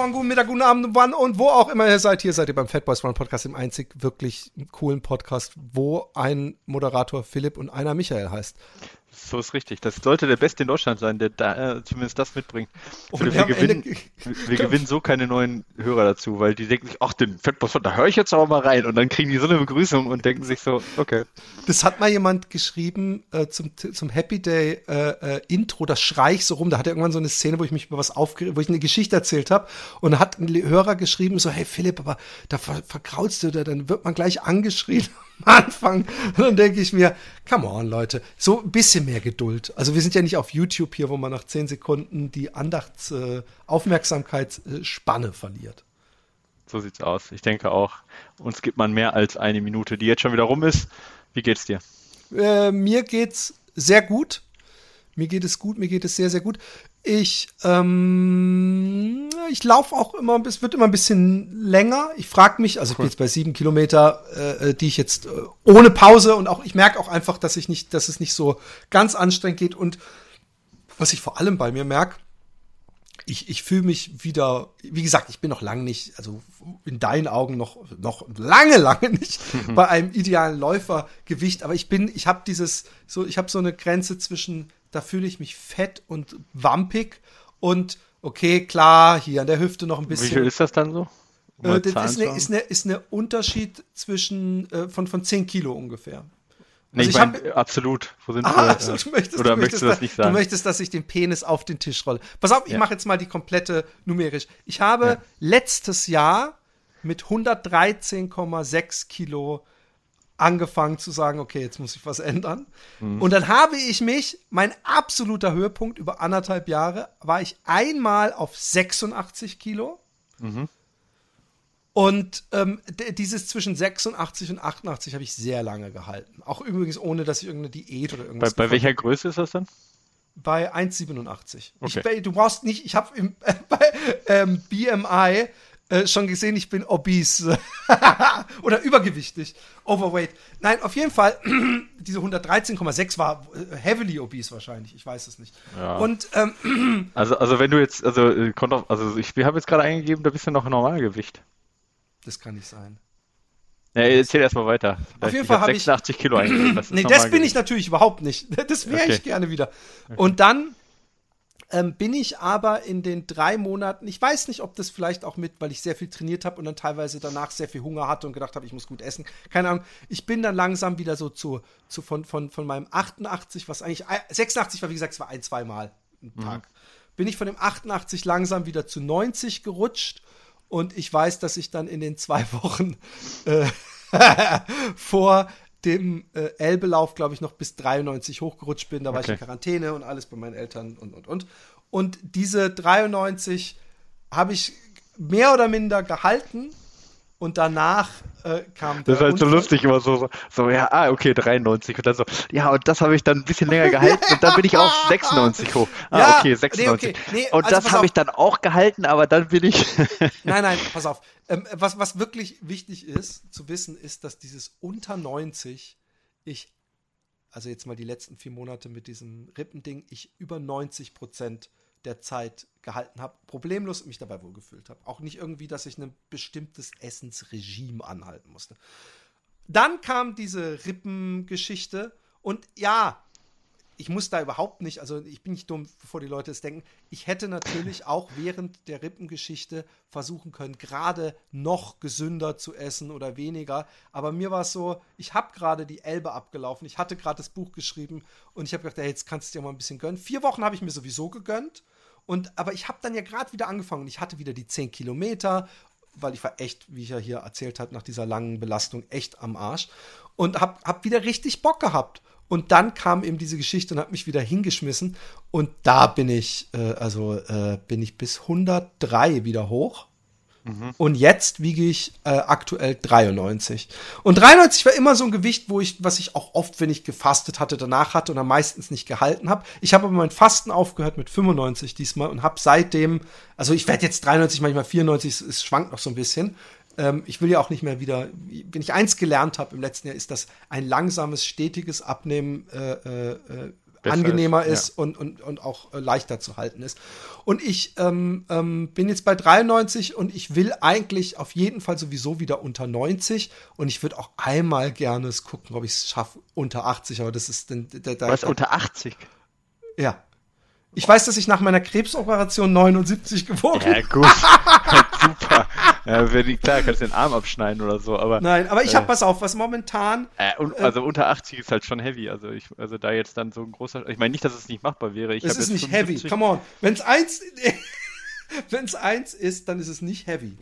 Morgen, guten Mittag, guten Abend, wann und wo auch immer ihr seid. Hier seid ihr beim Fat Boys One Podcast, dem einzig wirklich coolen Podcast, wo ein Moderator Philipp und einer Michael heißt. So ist richtig. Das sollte der Beste in Deutschland sein, der da, äh, zumindest das mitbringt. Philipp, wir, gewinnen, wir gewinnen so keine neuen Hörer dazu, weil die denken sich, ach, den Fatboss, da höre ich jetzt aber mal rein. Und dann kriegen die so eine Begrüßung und denken sich so, okay. Das hat mal jemand geschrieben äh, zum, zum Happy Day äh, äh, Intro, das schrei ich so rum. Da hat er irgendwann so eine Szene, wo ich mich über was aufgeregt, wo ich eine Geschichte erzählt habe. Und da hat ein Hörer geschrieben, so, hey Philipp, aber da ver verkraulst du da, dann wird man gleich angeschrien Anfang. Und dann denke ich mir, come on, Leute, so ein bisschen mehr Geduld. Also wir sind ja nicht auf YouTube hier, wo man nach zehn Sekunden die Andachts-, äh, Aufmerksamkeitsspanne verliert. So sieht's aus. Ich denke auch, uns gibt man mehr als eine Minute, die jetzt schon wieder rum ist. Wie geht's dir? Äh, mir geht's sehr gut. Mir geht es gut, mir geht es sehr, sehr gut. Ich, ähm, ich laufe auch immer, es wird immer ein bisschen länger. Ich frage mich, also ich bin jetzt bei sieben Kilometer, äh, die ich jetzt äh, ohne Pause und auch, ich merke auch einfach, dass ich nicht, dass es nicht so ganz anstrengend geht. Und was ich vor allem bei mir merke, ich, ich fühle mich wieder, wie gesagt, ich bin noch lange nicht, also in deinen Augen noch, noch lange, lange nicht bei einem idealen Läufergewicht, aber ich bin, ich habe dieses, so, ich habe so eine Grenze zwischen da fühle ich mich fett und wampig und okay, klar, hier an der Hüfte noch ein bisschen. Wie viel ist das dann so? Äh, das ist eine, ist, eine, ist eine Unterschied zwischen äh, von, von 10 Kilo ungefähr. Nee, also ich, ich mein, hab, absolut. Wo sind ah, wir? Also, du möchtest, oder du möchtest, möchtest du das nicht sagen? Du möchtest, dass ich den Penis auf den Tisch rolle. Pass auf, ich ja. mache jetzt mal die komplette numerisch. Ich habe ja. letztes Jahr mit 113,6 Kilo angefangen zu sagen, okay, jetzt muss ich was ändern. Mhm. Und dann habe ich mich, mein absoluter Höhepunkt über anderthalb Jahre, war ich einmal auf 86 Kilo. Mhm. Und ähm, dieses zwischen 86 und 88 habe ich sehr lange gehalten. Auch übrigens ohne, dass ich irgendeine Diät oder irgendwas. Bei, bei welcher Größe ist das dann? Bei 1,87. Okay. du brauchst nicht, ich habe äh, bei ähm, BMI äh, schon gesehen, ich bin obese oder übergewichtig, overweight. Nein, auf jeden Fall, diese 113,6 war äh, heavily obese wahrscheinlich, ich weiß es nicht. Ja. Und ähm, also, also wenn du jetzt, also äh, also ich habe jetzt gerade eingegeben, da bist du noch Normalgewicht. Das kann nicht sein. Ja, erzähl erstmal weiter. Auf jeden Fall habe ich 86 Kilo eingegeben. Das nee, das bin ich natürlich überhaupt nicht. Das wäre okay. ich gerne wieder. Okay. Und dann ähm, bin ich aber in den drei Monaten, ich weiß nicht, ob das vielleicht auch mit, weil ich sehr viel trainiert habe und dann teilweise danach sehr viel Hunger hatte und gedacht habe, ich muss gut essen. Keine Ahnung. Ich bin dann langsam wieder so zu, zu von, von, von meinem 88, was eigentlich, 86 war, wie gesagt, es war ein, zweimal ein mhm. Tag. Mhm. Bin ich von dem 88 langsam wieder zu 90 gerutscht und ich weiß, dass ich dann in den zwei Wochen äh, vor dem äh, Elbelauf, glaube ich, noch bis 93 hochgerutscht bin. Da war ich in Quarantäne und alles bei meinen Eltern und, und, und. Und diese 93 habe ich mehr oder minder gehalten und danach äh, kam Das ist halt so lustig immer so, so, so, ja, ah, okay, 93 und dann so, ja, und das habe ich dann ein bisschen länger gehalten und dann bin ich auf 96 hoch. Ah, ja, okay, 96. Nee, okay. Nee, und also das habe ich dann auch gehalten, aber dann bin ich. nein, nein, pass auf. Ähm, was, was wirklich wichtig ist zu wissen, ist, dass dieses unter 90 ich, also jetzt mal die letzten vier Monate mit diesem Rippending, ich über 90 Prozent der Zeit gehalten habe, problemlos mich dabei wohlgefühlt habe. Auch nicht irgendwie, dass ich ein bestimmtes Essensregime anhalten musste. Dann kam diese Rippengeschichte und ja, ich muss da überhaupt nicht, also ich bin nicht dumm, bevor die Leute es denken. Ich hätte natürlich auch während der Rippengeschichte versuchen können, gerade noch gesünder zu essen oder weniger. Aber mir war es so, ich habe gerade die Elbe abgelaufen, ich hatte gerade das Buch geschrieben und ich habe gedacht, hey, jetzt kannst du dir mal ein bisschen gönnen. Vier Wochen habe ich mir sowieso gegönnt. Und, aber ich habe dann ja gerade wieder angefangen und ich hatte wieder die 10 Kilometer, weil ich war echt, wie ich ja hier erzählt habe, nach dieser langen Belastung echt am Arsch und habe hab wieder richtig Bock gehabt. Und dann kam eben diese Geschichte und hat mich wieder hingeschmissen. Und da bin ich, äh, also äh, bin ich bis 103 wieder hoch. Mhm. Und jetzt wiege ich äh, aktuell 93. Und 93 war immer so ein Gewicht, wo ich, was ich auch oft, wenn ich gefastet hatte, danach hatte und am meistens nicht gehalten habe. Ich habe aber mein Fasten aufgehört mit 95 diesmal und habe seitdem, also ich werde jetzt 93, manchmal 94, es, es schwankt noch so ein bisschen. Ähm, ich will ja auch nicht mehr wieder, wenn ich eins gelernt habe im letzten Jahr, ist, dass ein langsames, stetiges Abnehmen äh, äh, äh angenehmer ist, ist ja. und, und, und auch äh, leichter zu halten ist. Und ich ähm, ähm, bin jetzt bei 93 und ich will eigentlich auf jeden Fall sowieso wieder unter 90 und ich würde auch einmal gerne gucken, ob ich es schaffe unter 80, aber das ist dann. Was, unter 80? Ja. Ich weiß, dass ich nach meiner Krebsoperation 79 gewogen habe. Ja, gut. Super. Ja, wenn klar, kannst du den Arm abschneiden oder so, aber. Nein, aber ich äh, habe, pass auf, was momentan. Äh, und, äh, also unter 80 ist halt schon heavy. Also, ich, also da jetzt dann so ein großer. Ich meine nicht, dass es nicht machbar wäre. Ich es ist nicht 75. heavy, come on. Wenn es eins, wenn's eins ist, dann ist es nicht heavy.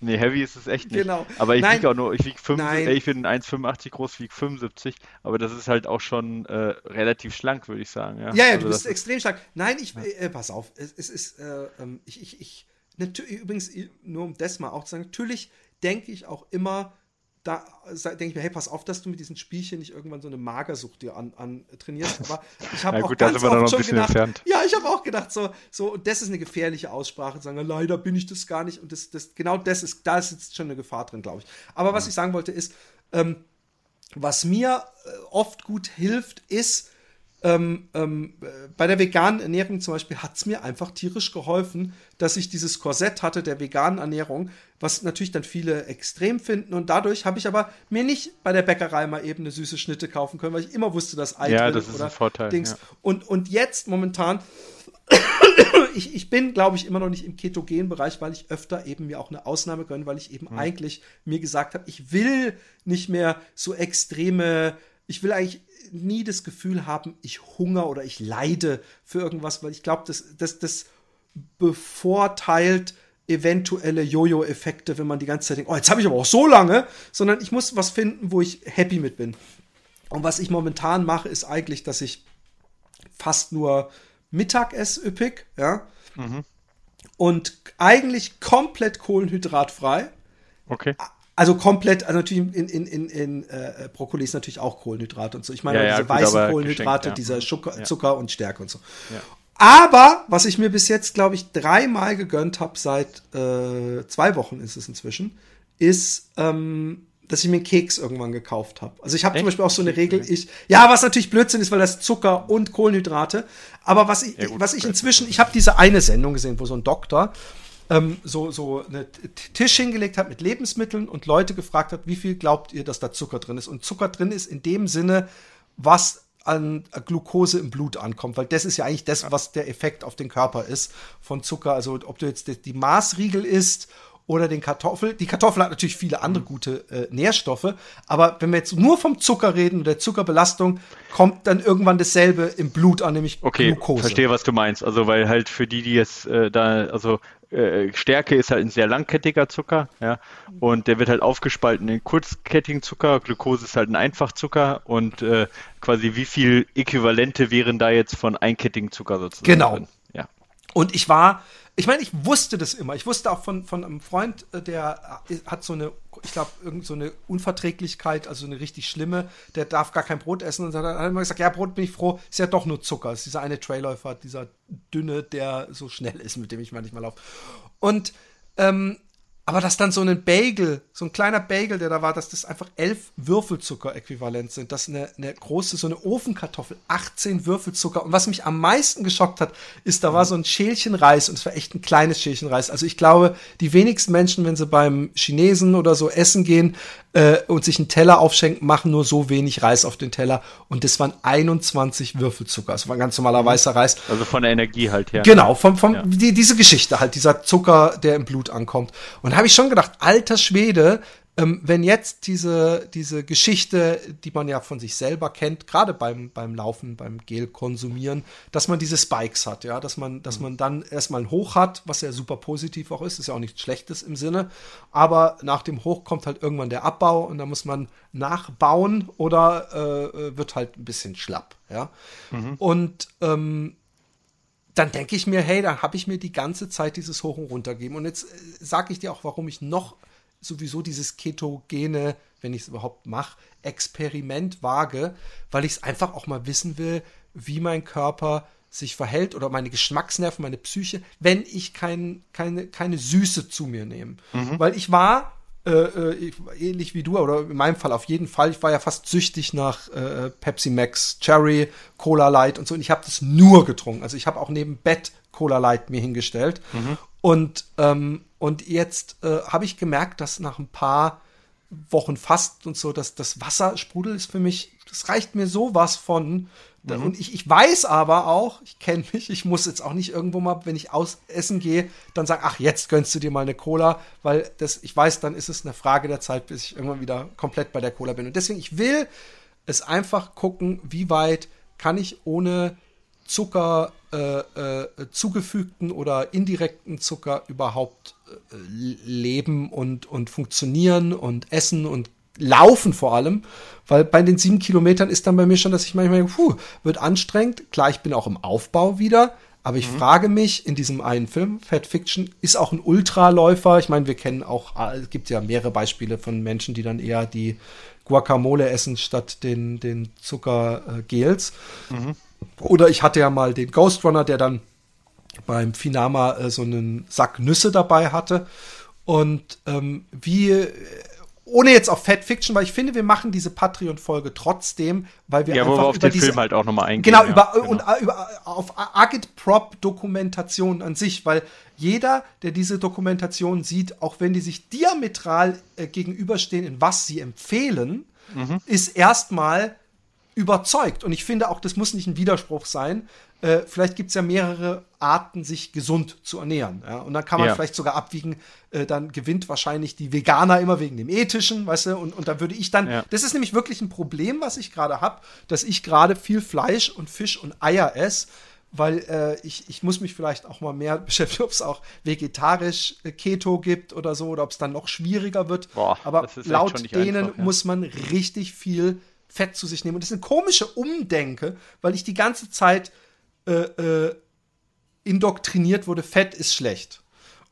Nee, heavy ist es echt nicht. Genau. Aber ich wiege auch nur, ich wiege 75, ich bin 1,85 groß, wiege 75, aber das ist halt auch schon äh, relativ schlank, würde ich sagen. Ja, ja, ja also du bist extrem schlank. Nein, ich, äh, pass auf, es, es ist, äh, ähm, ich, ich, ich, übrigens, nur um das mal auch zu sagen, natürlich denke ich auch immer, da denke ich mir, hey, pass auf, dass du mit diesen Spielchen nicht irgendwann so eine Magersucht dir an, an trainierst. Aber ich habe auch ganz oft schon gedacht, entfernt. ja, ich habe auch gedacht, so, so, und das ist eine gefährliche Aussprache, sagen, leider bin ich das gar nicht. Und das, das, genau das ist, da ist jetzt schon eine Gefahr drin, glaube ich. Aber was ich sagen wollte ist, ähm, was mir äh, oft gut hilft, ist, ähm, ähm, bei der veganen Ernährung zum Beispiel hat es mir einfach tierisch geholfen, dass ich dieses Korsett hatte der veganen Ernährung, was natürlich dann viele extrem finden. Und dadurch habe ich aber mir nicht bei der Bäckerei mal eben eine süße Schnitte kaufen können, weil ich immer wusste, dass Ei ja, das ist oder ein Vorteil, Dings. Ja. Und, und jetzt momentan, ich, ich bin, glaube ich, immer noch nicht im Ketogen-Bereich, weil ich öfter eben mir auch eine Ausnahme gönne, weil ich eben mhm. eigentlich mir gesagt habe, ich will nicht mehr so extreme ich will eigentlich nie das Gefühl haben, ich hunger oder ich leide für irgendwas, weil ich glaube, das, das, das bevorteilt eventuelle Jojo-Effekte, wenn man die ganze Zeit denkt, oh, jetzt habe ich aber auch so lange, sondern ich muss was finden, wo ich happy mit bin. Und was ich momentan mache, ist eigentlich, dass ich fast nur Mittag esse üppig, ja. Mhm. Und eigentlich komplett kohlenhydratfrei. Okay. Also komplett, also natürlich in, in, in, in äh, Brokkoli ist natürlich auch Kohlenhydrat und so. Ich meine, ja, ja, diese gut, weißen Kohlenhydrate, ja. dieser Zucker, Zucker, und Stärke und so. Aber, was ich mir bis jetzt, glaube ich, dreimal gegönnt habe, seit äh, zwei Wochen ist es inzwischen, ist, ähm, dass ich mir einen Keks irgendwann gekauft habe. Also ich habe zum Beispiel auch so eine Regel, ich, ja, was natürlich Blödsinn ist, weil das Zucker und Kohlenhydrate, aber was ich, gut, was ich inzwischen, ich habe diese eine Sendung gesehen, wo so ein Doktor ähm, so, so einen Tisch hingelegt hat mit Lebensmitteln und Leute gefragt hat, wie viel glaubt ihr, dass da Zucker drin ist? Und Zucker drin ist in dem Sinne, was an Glucose im Blut ankommt, weil das ist ja eigentlich das, was der Effekt auf den Körper ist von Zucker. Also ob du jetzt die Maßriegel isst oder den Kartoffel. Die Kartoffel hat natürlich viele andere mhm. gute äh, Nährstoffe, aber wenn wir jetzt nur vom Zucker reden und der Zuckerbelastung, kommt dann irgendwann dasselbe im Blut an, nämlich okay, Glucose. verstehe, was du meinst. Also weil halt für die, die jetzt äh, da, also äh, Stärke ist halt ein sehr langkettiger Zucker, ja, und der wird halt aufgespalten in kurzkettigen Zucker, Glucose ist halt ein Einfachzucker und äh, quasi wie viel Äquivalente wären da jetzt von einkettigen Zucker sozusagen? Genau. Drin? Ja. Und ich war ich meine, ich wusste das immer. Ich wusste auch von, von einem Freund, äh, der äh, hat so eine, ich glaube, irgend so eine Unverträglichkeit, also eine richtig schlimme, der darf gar kein Brot essen. Und dann hat er immer gesagt, ja, Brot bin ich froh, ist ja doch nur Zucker. Das ist dieser eine Trailäufer, dieser dünne, der so schnell ist, mit dem ich manchmal laufe. Und ähm, aber dass dann so ein Bagel, so ein kleiner Bagel, der da war, dass das einfach elf Würfelzucker-Äquivalent sind. Dass eine, eine große, so eine Ofenkartoffel, 18 Würfelzucker. Und was mich am meisten geschockt hat, ist, da war so ein Schälchen Reis und es war echt ein kleines Schälchen Reis. Also ich glaube, die wenigsten Menschen, wenn sie beim Chinesen oder so essen gehen, äh, und sich einen Teller aufschenken, machen nur so wenig Reis auf den Teller. Und das waren 21 Würfelzucker. Das war ein ganz normaler mhm. weißer Reis. Also von der Energie halt her. Genau, vom, vom, ja. die, diese Geschichte halt, dieser Zucker, der im Blut ankommt. Und habe ich schon gedacht, alter Schwede, ähm, wenn jetzt diese, diese Geschichte, die man ja von sich selber kennt, gerade beim, beim Laufen, beim Gel konsumieren, dass man diese Spikes hat, ja, dass man, dass mhm. man dann erstmal ein Hoch hat, was ja super positiv auch ist, ist ja auch nichts Schlechtes im Sinne, aber nach dem Hoch kommt halt irgendwann der Abbau und da muss man nachbauen oder äh, äh wird halt ein bisschen schlapp, ja. Mhm. Und ähm, dann denke ich mir, hey, dann habe ich mir die ganze Zeit dieses Hoch und runter gegeben. Und jetzt äh, sage ich dir auch, warum ich noch sowieso dieses ketogene, wenn ich es überhaupt mache, Experiment wage, weil ich es einfach auch mal wissen will, wie mein Körper sich verhält oder meine Geschmacksnerven, meine Psyche, wenn ich kein, keine, keine Süße zu mir nehme. Mhm. Weil ich war äh, äh, ähnlich wie du, oder in meinem Fall auf jeden Fall, ich war ja fast süchtig nach äh, Pepsi Max, Cherry, Cola Light und so. Und ich habe das nur getrunken. Also ich habe auch neben Bett Cola Light mir hingestellt. Mhm. Und, ähm, und jetzt äh, habe ich gemerkt, dass nach ein paar Wochen fast und so, dass das Wassersprudel ist für mich, das reicht mir sowas von, Mhm. Und ich, ich weiß aber auch, ich kenne mich, ich muss jetzt auch nicht irgendwo mal, wenn ich aus essen gehe, dann sagen, ach, jetzt gönnst du dir mal eine Cola, weil das, ich weiß, dann ist es eine Frage der Zeit, bis ich irgendwann wieder komplett bei der Cola bin. Und deswegen, ich will es einfach gucken, wie weit kann ich ohne Zucker äh, äh, zugefügten oder indirekten Zucker überhaupt äh, leben und, und funktionieren und essen und Laufen vor allem, weil bei den sieben Kilometern ist dann bei mir schon, dass ich manchmal, puh, wird anstrengend. Klar, ich bin auch im Aufbau wieder, aber ich mhm. frage mich in diesem einen Film, Fat Fiction, ist auch ein Ultraläufer. Ich meine, wir kennen auch, ah, es gibt ja mehrere Beispiele von Menschen, die dann eher die Guacamole essen statt den, den Zuckergels. Mhm. Oder ich hatte ja mal den Ghost Runner, der dann beim Finama äh, so einen Sack Nüsse dabei hatte. Und ähm, wie ohne jetzt auf Fat Fiction, weil ich finde, wir machen diese Patreon-Folge trotzdem, weil wir ja, einfach wo wir auf über den diese, Film halt auch nochmal eingehen. Genau, über, genau. und äh, über, auf Agit-Prop-Dokumentation an sich, weil jeder, der diese Dokumentation sieht, auch wenn die sich diametral äh, gegenüberstehen, in was sie empfehlen, mhm. ist erstmal überzeugt. Und ich finde auch, das muss nicht ein Widerspruch sein, äh, vielleicht gibt es ja mehrere Arten, sich gesund zu ernähren. Ja? Und dann kann man ja. vielleicht sogar abwiegen, äh, dann gewinnt wahrscheinlich die Veganer immer wegen dem Ethischen, weißt du, und, und da würde ich dann, ja. das ist nämlich wirklich ein Problem, was ich gerade habe, dass ich gerade viel Fleisch und Fisch und Eier esse, weil äh, ich, ich muss mich vielleicht auch mal mehr beschäftigen, ob es auch vegetarisch äh, Keto gibt oder so, oder ob es dann noch schwieriger wird. Boah, Aber laut denen einfach, ja. muss man richtig viel Fett zu sich nehmen. Und das ist eine komische Umdenke, weil ich die ganze Zeit äh, äh, indoktriniert wurde, Fett ist schlecht.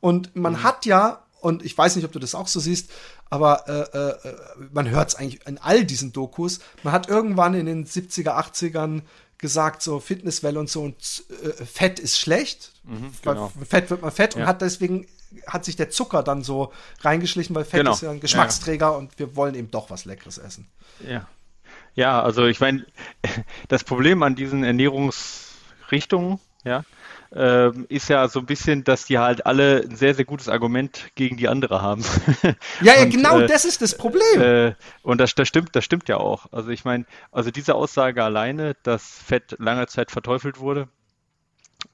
Und man mhm. hat ja, und ich weiß nicht, ob du das auch so siehst, aber äh, äh, äh man hört es eigentlich in all diesen Dokus, man hat irgendwann in den 70er, 80ern gesagt, so Fitnesswelle und so, und äh, Fett ist schlecht. Mhm, genau. Fett wird man fett ja. und hat deswegen hat sich der Zucker dann so reingeschlichen, weil Fett genau. ist ja ein Geschmacksträger ja, ja. und wir wollen eben doch was Leckeres essen. Ja. Ja, also ich meine, das Problem an diesen Ernährungs- Richtung, ja, ähm, ist ja so ein bisschen, dass die halt alle ein sehr, sehr gutes Argument gegen die andere haben. Ja, ja, und, genau äh, das ist das Problem. Äh, und das, das stimmt, das stimmt ja auch. Also ich meine, also diese Aussage alleine, dass Fett lange Zeit verteufelt wurde,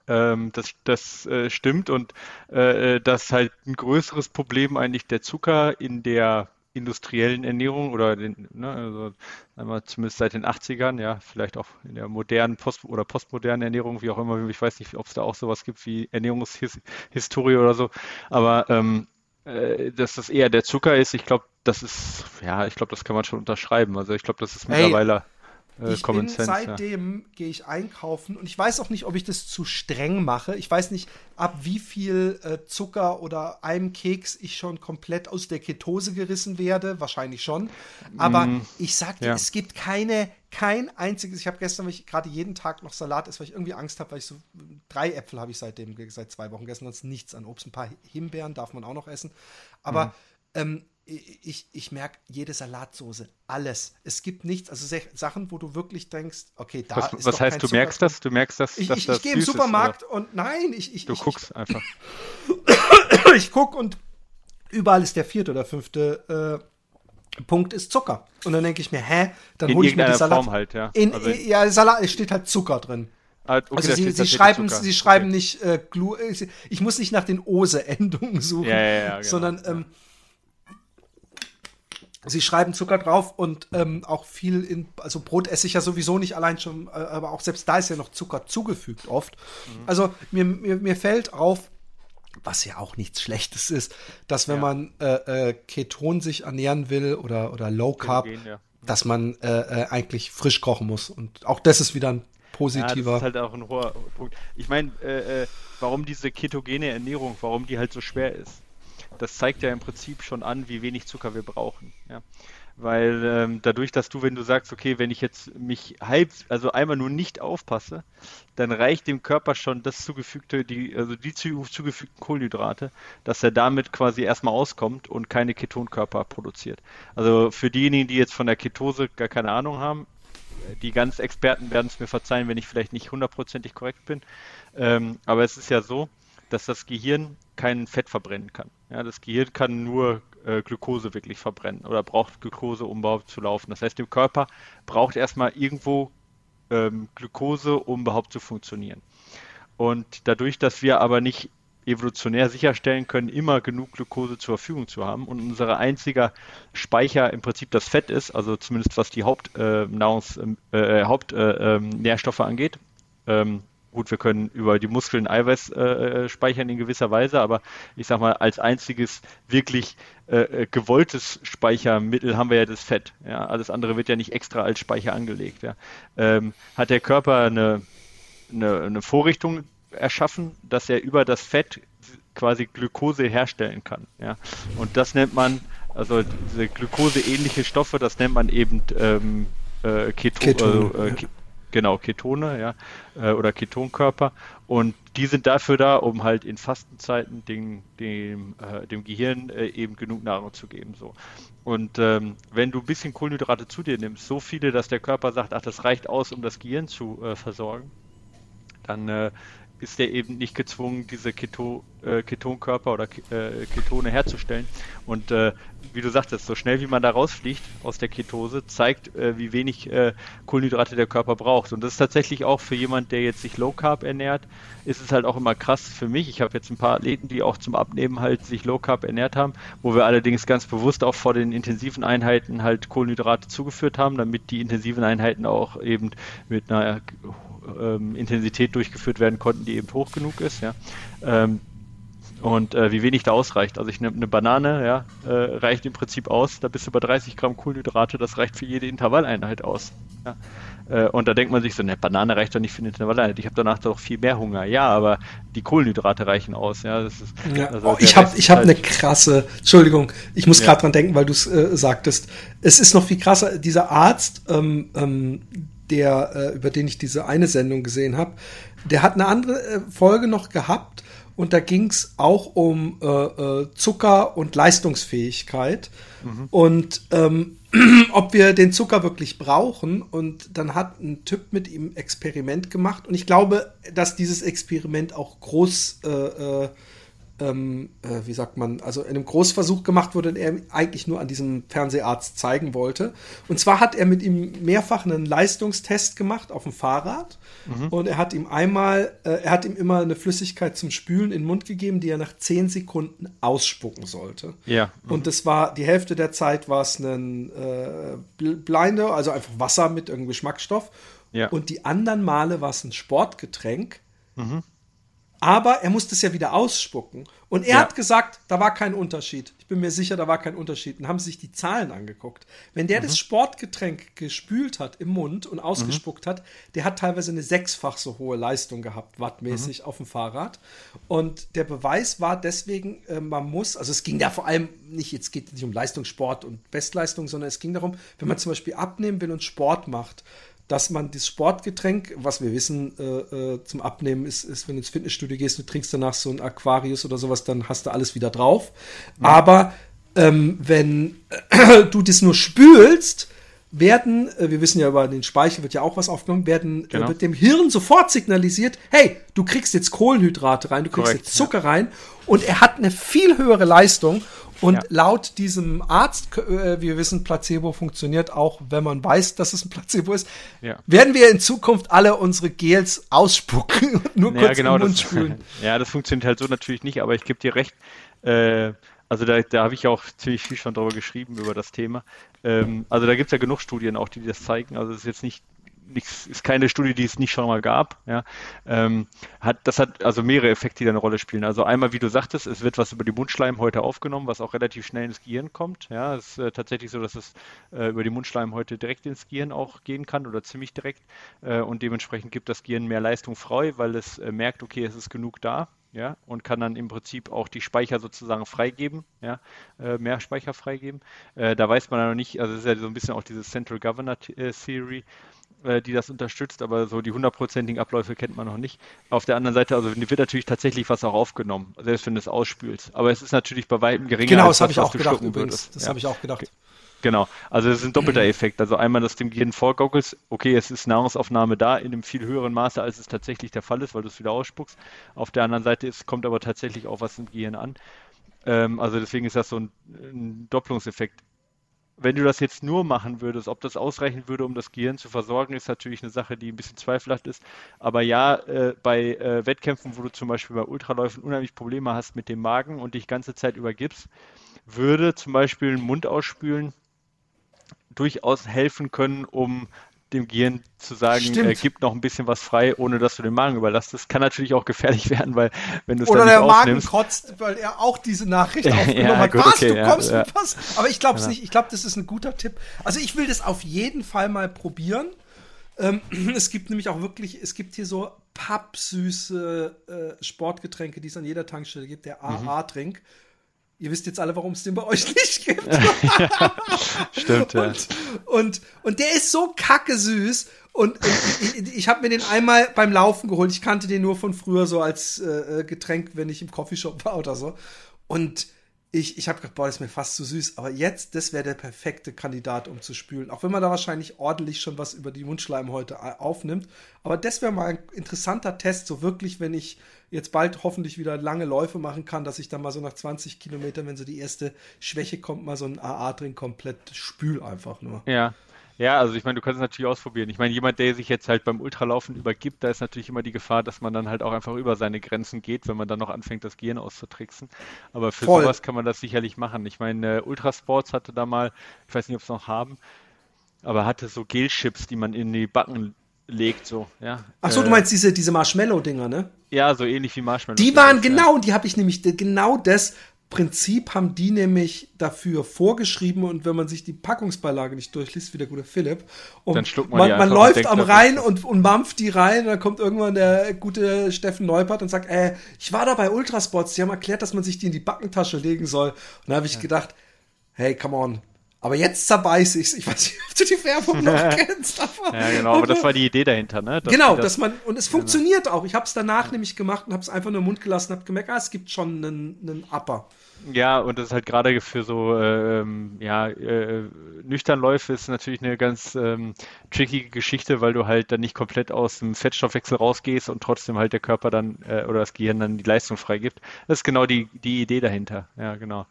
ähm, das, das äh, stimmt und äh, äh, dass halt ein größeres Problem eigentlich der Zucker in der industriellen Ernährung oder den, ne, also einmal zumindest seit den 80ern, ja, vielleicht auch in der modernen Post- oder postmodernen Ernährung, wie auch immer, ich weiß nicht, ob es da auch sowas gibt wie Ernährungshistorie oder so, aber ähm, äh, dass das eher der Zucker ist, ich glaube, das ist, ja, ich glaube, das kann man schon unterschreiben. Also ich glaube, das ist mittlerweile. Hey äh, ich Common bin Sense, seitdem ja. gehe ich einkaufen und ich weiß auch nicht, ob ich das zu streng mache. Ich weiß nicht, ab wie viel äh, Zucker oder einem Keks ich schon komplett aus der Ketose gerissen werde. Wahrscheinlich schon. Aber mm, ich sag dir, ja. es gibt keine, kein einziges. Ich habe gestern, weil ich gerade jeden Tag noch Salat esse, weil ich irgendwie Angst habe, weil ich so drei Äpfel habe ich seitdem seit zwei Wochen gegessen, sonst nichts an Obst. Ein paar Himbeeren darf man auch noch essen. Aber mm. ähm, ich, ich merke jede Salatsoße, alles. Es gibt nichts, also Sachen, wo du wirklich denkst, okay, da was, ist Was heißt, du Zucker merkst das? Du merkst das? Ich, dass ich, das ich gehe im Supermarkt ist, und nein, ich. ich du ich, guckst einfach. ich gucke und überall ist der vierte oder fünfte äh, Punkt ist Zucker. Und dann denke ich mir, hä? Dann hole ich mir die Salat. Form halt, ja. In, also ja, Salat, es steht halt Zucker drin. Ah, okay, also sie, sie schreiben, sie schreiben okay. nicht äh, Glu ich muss nicht nach den Ose-Endungen suchen, ja, ja, ja, genau. sondern ähm, Sie schreiben Zucker drauf und ähm, auch viel in, also Brot esse ich ja sowieso nicht allein schon, äh, aber auch selbst da ist ja noch Zucker zugefügt oft. Mhm. Also mir, mir, mir fällt auf, was ja auch nichts Schlechtes ist, dass wenn ja. man äh, äh, Keton sich ernähren will oder, oder Low Carb, Ketogen, ja. dass man äh, äh, eigentlich frisch kochen muss. Und auch das ist wieder ein positiver. Ja, das ist halt auch ein hoher Punkt. Ich meine, warum diese ketogene Ernährung, warum die halt so schwer ist, das zeigt ja im Prinzip schon an, wie wenig Zucker wir brauchen. Ja? Weil ähm, dadurch, dass du, wenn du sagst, okay, wenn ich jetzt mich halb, also einmal nur nicht aufpasse, dann reicht dem Körper schon das zugefügte, die, also die zugefügten Kohlenhydrate, dass er damit quasi erstmal auskommt und keine Ketonkörper produziert. Also für diejenigen, die jetzt von der Ketose gar keine Ahnung haben, die ganz Experten werden es mir verzeihen, wenn ich vielleicht nicht hundertprozentig korrekt bin. Ähm, aber es ist ja so, dass das Gehirn kein Fett verbrennen kann. Ja, das Gehirn kann nur äh, Glucose wirklich verbrennen oder braucht Glucose, um überhaupt zu laufen. Das heißt, der Körper braucht erstmal irgendwo ähm, Glucose, um überhaupt zu funktionieren. Und dadurch, dass wir aber nicht evolutionär sicherstellen können, immer genug Glucose zur Verfügung zu haben und unser einziger Speicher im Prinzip das Fett ist, also zumindest was die Hauptnahrungs, äh, äh, Hauptnährstoffe äh, ähm, angeht, ähm, gut, wir können über die Muskeln Eiweiß äh, äh, speichern in gewisser Weise, aber ich sag mal, als einziges wirklich äh, äh, gewolltes Speichermittel haben wir ja das Fett. Ja? Alles andere wird ja nicht extra als Speicher angelegt. Ja? Ähm, hat der Körper eine, eine, eine Vorrichtung erschaffen, dass er über das Fett quasi Glucose herstellen kann. Ja? Und das nennt man, also diese Glucose-ähnliche Stoffe, das nennt man eben ähm, äh, Keto, Ketone, äh, ja. Genau, Ketone, ja, äh, oder Ketonkörper. Und die sind dafür da, um halt in Fastenzeiten dem, dem, äh, dem Gehirn äh, eben genug Nahrung zu geben. So. Und ähm, wenn du ein bisschen Kohlenhydrate zu dir nimmst, so viele, dass der Körper sagt, ach, das reicht aus, um das Gehirn zu äh, versorgen, dann äh, ist der eben nicht gezwungen, diese Keto, äh, Ketonkörper oder äh, Ketone herzustellen. Und äh, wie du sagtest, so schnell wie man da rausfliegt aus der Ketose, zeigt, äh, wie wenig äh, Kohlenhydrate der Körper braucht. Und das ist tatsächlich auch für jemand, der jetzt sich Low Carb ernährt, ist es halt auch immer krass für mich. Ich habe jetzt ein paar Athleten, die auch zum Abnehmen halt sich Low Carb ernährt haben, wo wir allerdings ganz bewusst auch vor den intensiven Einheiten halt Kohlenhydrate zugeführt haben, damit die intensiven Einheiten auch eben mit einer ähm, Intensität durchgeführt werden konnten, die eben hoch genug ist. Ja. Ähm, und äh, wie wenig da ausreicht. Also ich nehme eine Banane, ja, äh, reicht im Prinzip aus. Da bist du bei 30 Gramm Kohlenhydrate, das reicht für jede Intervalleinheit aus. Ja. Äh, und da denkt man sich so, eine Banane reicht doch nicht für eine Intervalleinheit. Ich habe danach doch viel mehr Hunger. Ja, aber die Kohlenhydrate reichen aus. Ja, das ist, ja. Also oh, ich habe ich hab halt eine krasse, Entschuldigung, ich muss gerade ja. dran denken, weil du es äh, sagtest. Es ist noch viel krasser, dieser Arzt, ähm, ähm, der, äh, über den ich diese eine Sendung gesehen habe, der hat eine andere äh, Folge noch gehabt und da ging es auch um äh, äh, Zucker und Leistungsfähigkeit mhm. und ähm, ob wir den Zucker wirklich brauchen. Und dann hat ein Typ mit ihm Experiment gemacht und ich glaube, dass dieses Experiment auch groß äh, äh ähm, äh, wie sagt man, also in einem Großversuch gemacht wurde, den er eigentlich nur an diesem Fernseharzt zeigen wollte. Und zwar hat er mit ihm mehrfach einen Leistungstest gemacht auf dem Fahrrad. Mhm. Und er hat ihm einmal, äh, er hat ihm immer eine Flüssigkeit zum Spülen in den Mund gegeben, die er nach zehn Sekunden ausspucken sollte. Ja. Mhm. Und das war, die Hälfte der Zeit war es ein äh, Blinder, also einfach Wasser mit irgendeinem Geschmacksstoff. Ja. Und die anderen Male war es ein Sportgetränk. Mhm. Aber er musste es ja wieder ausspucken. Und er ja. hat gesagt, da war kein Unterschied. Ich bin mir sicher, da war kein Unterschied. Und haben sich die Zahlen angeguckt. Wenn der mhm. das Sportgetränk gespült hat im Mund und ausgespuckt mhm. hat, der hat teilweise eine sechsfach so hohe Leistung gehabt, wattmäßig mhm. auf dem Fahrrad. Und der Beweis war deswegen, äh, man muss, also es ging da vor allem nicht, jetzt geht es nicht um Leistungssport und Bestleistung, sondern es ging darum, wenn man zum Beispiel abnehmen will und Sport macht, dass man das Sportgetränk, was wir wissen, äh, äh, zum Abnehmen ist, ist, wenn du ins Fitnessstudio gehst, du trinkst danach so ein Aquarius oder sowas, dann hast du alles wieder drauf. Mhm. Aber ähm, wenn äh, du das nur spülst, werden, äh, wir wissen ja über den Speichel wird ja auch was aufgenommen, werden, äh, genau. wird dem Hirn sofort signalisiert, hey, du kriegst jetzt Kohlenhydrate rein, du kriegst Korrekt, jetzt Zucker ja. rein und er hat eine viel höhere Leistung und ja. laut diesem Arzt, äh, wir wissen, Placebo funktioniert auch, wenn man weiß, dass es ein Placebo ist, ja. werden wir in Zukunft alle unsere Gels ausspucken und nur naja, kurz genau, im Mund das, spülen. Ja, das funktioniert halt so natürlich nicht, aber ich gebe dir recht. Äh, also da, da habe ich auch ziemlich viel schon darüber geschrieben, über das Thema. Ähm, also da gibt es ja genug Studien auch, die das zeigen. Also es ist jetzt nicht nichts, ist keine Studie, die es nicht schon mal gab. Ja, ähm, hat, das hat also mehrere Effekte, die da eine Rolle spielen. Also einmal, wie du sagtest, es wird was über die Mundschleim heute aufgenommen, was auch relativ schnell ins Gehirn kommt. Ja, es ist äh, tatsächlich so, dass es äh, über die Mundschleim heute direkt ins Gehirn auch gehen kann oder ziemlich direkt. Äh, und dementsprechend gibt das Gehirn mehr Leistung frei, weil es äh, merkt, okay, es ist genug da ja, und kann dann im Prinzip auch die Speicher sozusagen freigeben, ja, äh, mehr Speicher freigeben. Äh, da weiß man ja noch nicht, also es ist ja so ein bisschen auch diese Central Governor Theory, äh, die das unterstützt, aber so die hundertprozentigen Abläufe kennt man noch nicht. Auf der anderen Seite, also wird natürlich tatsächlich was auch aufgenommen, selbst wenn du es ausspülst. Aber es ist natürlich bei weitem geringer. Genau, das habe ich auch gedacht übrigens. Würdest. Das ja. habe ich auch gedacht. Genau, also es ist ein doppelter Effekt. Also einmal, dass dem Gehirn vorgaukelst, okay, es ist Nahrungsaufnahme da in einem viel höheren Maße, als es tatsächlich der Fall ist, weil du es wieder ausspuckst. Auf der anderen Seite ist, kommt aber tatsächlich auch was im Gehirn an. Ähm, also deswegen ist das so ein, ein Doppelungseffekt. Wenn du das jetzt nur machen würdest, ob das ausreichen würde, um das Gehirn zu versorgen, ist natürlich eine Sache, die ein bisschen zweifelhaft ist. Aber ja, äh, bei äh, Wettkämpfen, wo du zum Beispiel bei Ultraläufen unheimlich Probleme hast mit dem Magen und dich ganze Zeit übergibst, würde zum Beispiel ein Mund ausspülen durchaus helfen können, um dem Gehirn zu sagen, äh, gib noch ein bisschen was frei, ohne dass du den Magen überlastest. Kann natürlich auch gefährlich werden, weil wenn du es Oder der Magen kotzt, weil er auch diese Nachricht aufgenommen ja, hat. Gut, was, okay, du kommst ja, mit was? Aber ich glaube es nicht. Ich glaube, das ist ein guter Tipp. Also ich will das auf jeden Fall mal probieren. Ähm, es gibt nämlich auch wirklich, es gibt hier so pappsüße äh, Sportgetränke, die es an jeder Tankstelle gibt, der AA-Trink. Mhm Ihr wisst jetzt alle, warum es den bei euch nicht gibt. ja, stimmt, ja. Und, und, und, der ist so kacke süß. Und, und ich, ich habe mir den einmal beim Laufen geholt. Ich kannte den nur von früher so als äh, Getränk, wenn ich im Coffeeshop war oder so. Und ich, ich habe gedacht, boah, das ist mir fast zu süß. Aber jetzt, das wäre der perfekte Kandidat, um zu spülen. Auch wenn man da wahrscheinlich ordentlich schon was über die Mundschleimhäute aufnimmt. Aber das wäre mal ein interessanter Test, so wirklich, wenn ich jetzt bald hoffentlich wieder lange Läufe machen kann, dass ich dann mal so nach 20 Kilometern, wenn so die erste Schwäche kommt, mal so ein AA-Drink komplett spül einfach nur. Ja, ja, also ich meine, du kannst es natürlich ausprobieren. Ich meine, jemand, der sich jetzt halt beim Ultralaufen übergibt, da ist natürlich immer die Gefahr, dass man dann halt auch einfach über seine Grenzen geht, wenn man dann noch anfängt, das Gehirn auszutricksen. Aber für Voll. sowas kann man das sicherlich machen. Ich meine, Ultrasports hatte da mal, ich weiß nicht, ob es noch haben, aber hatte so Gelchips, die man in die Backen legt, so, ja. Ach so, äh, du meinst diese, diese Marshmallow-Dinger, ne? Ja, so ähnlich wie Marshmallow. Die waren genau, ja. die habe ich nämlich, genau das Prinzip haben die nämlich dafür vorgeschrieben und wenn man sich die Packungsbeilage nicht durchliest, wie der gute Philipp, und dann schluckt man, man, man läuft am Rhein und, und mampft die rein und dann kommt irgendwann der gute Steffen Neupert und sagt, äh, ich war da bei Ultrasports, die haben erklärt, dass man sich die in die Backentasche legen soll. Und da habe ich ja. gedacht, hey, come on, aber jetzt zerbeiß ich's. Ich weiß nicht, ob du die Werbung noch kennst. Aber, ja, genau, aber das war die Idee dahinter, ne? Dass genau, das, dass man, und es genau. funktioniert auch. Ich habe es danach nämlich gemacht und habe es einfach nur im Mund gelassen, habe gemerkt, ah, es gibt schon einen, einen Upper. Ja, und das ist halt gerade für so ähm, ja, äh, Nüchternläufe ist natürlich eine ganz ähm, tricky Geschichte, weil du halt dann nicht komplett aus dem Fettstoffwechsel rausgehst und trotzdem halt der Körper dann äh, oder das Gehirn dann die Leistung freigibt. Das ist genau die, die Idee dahinter. Ja, genau.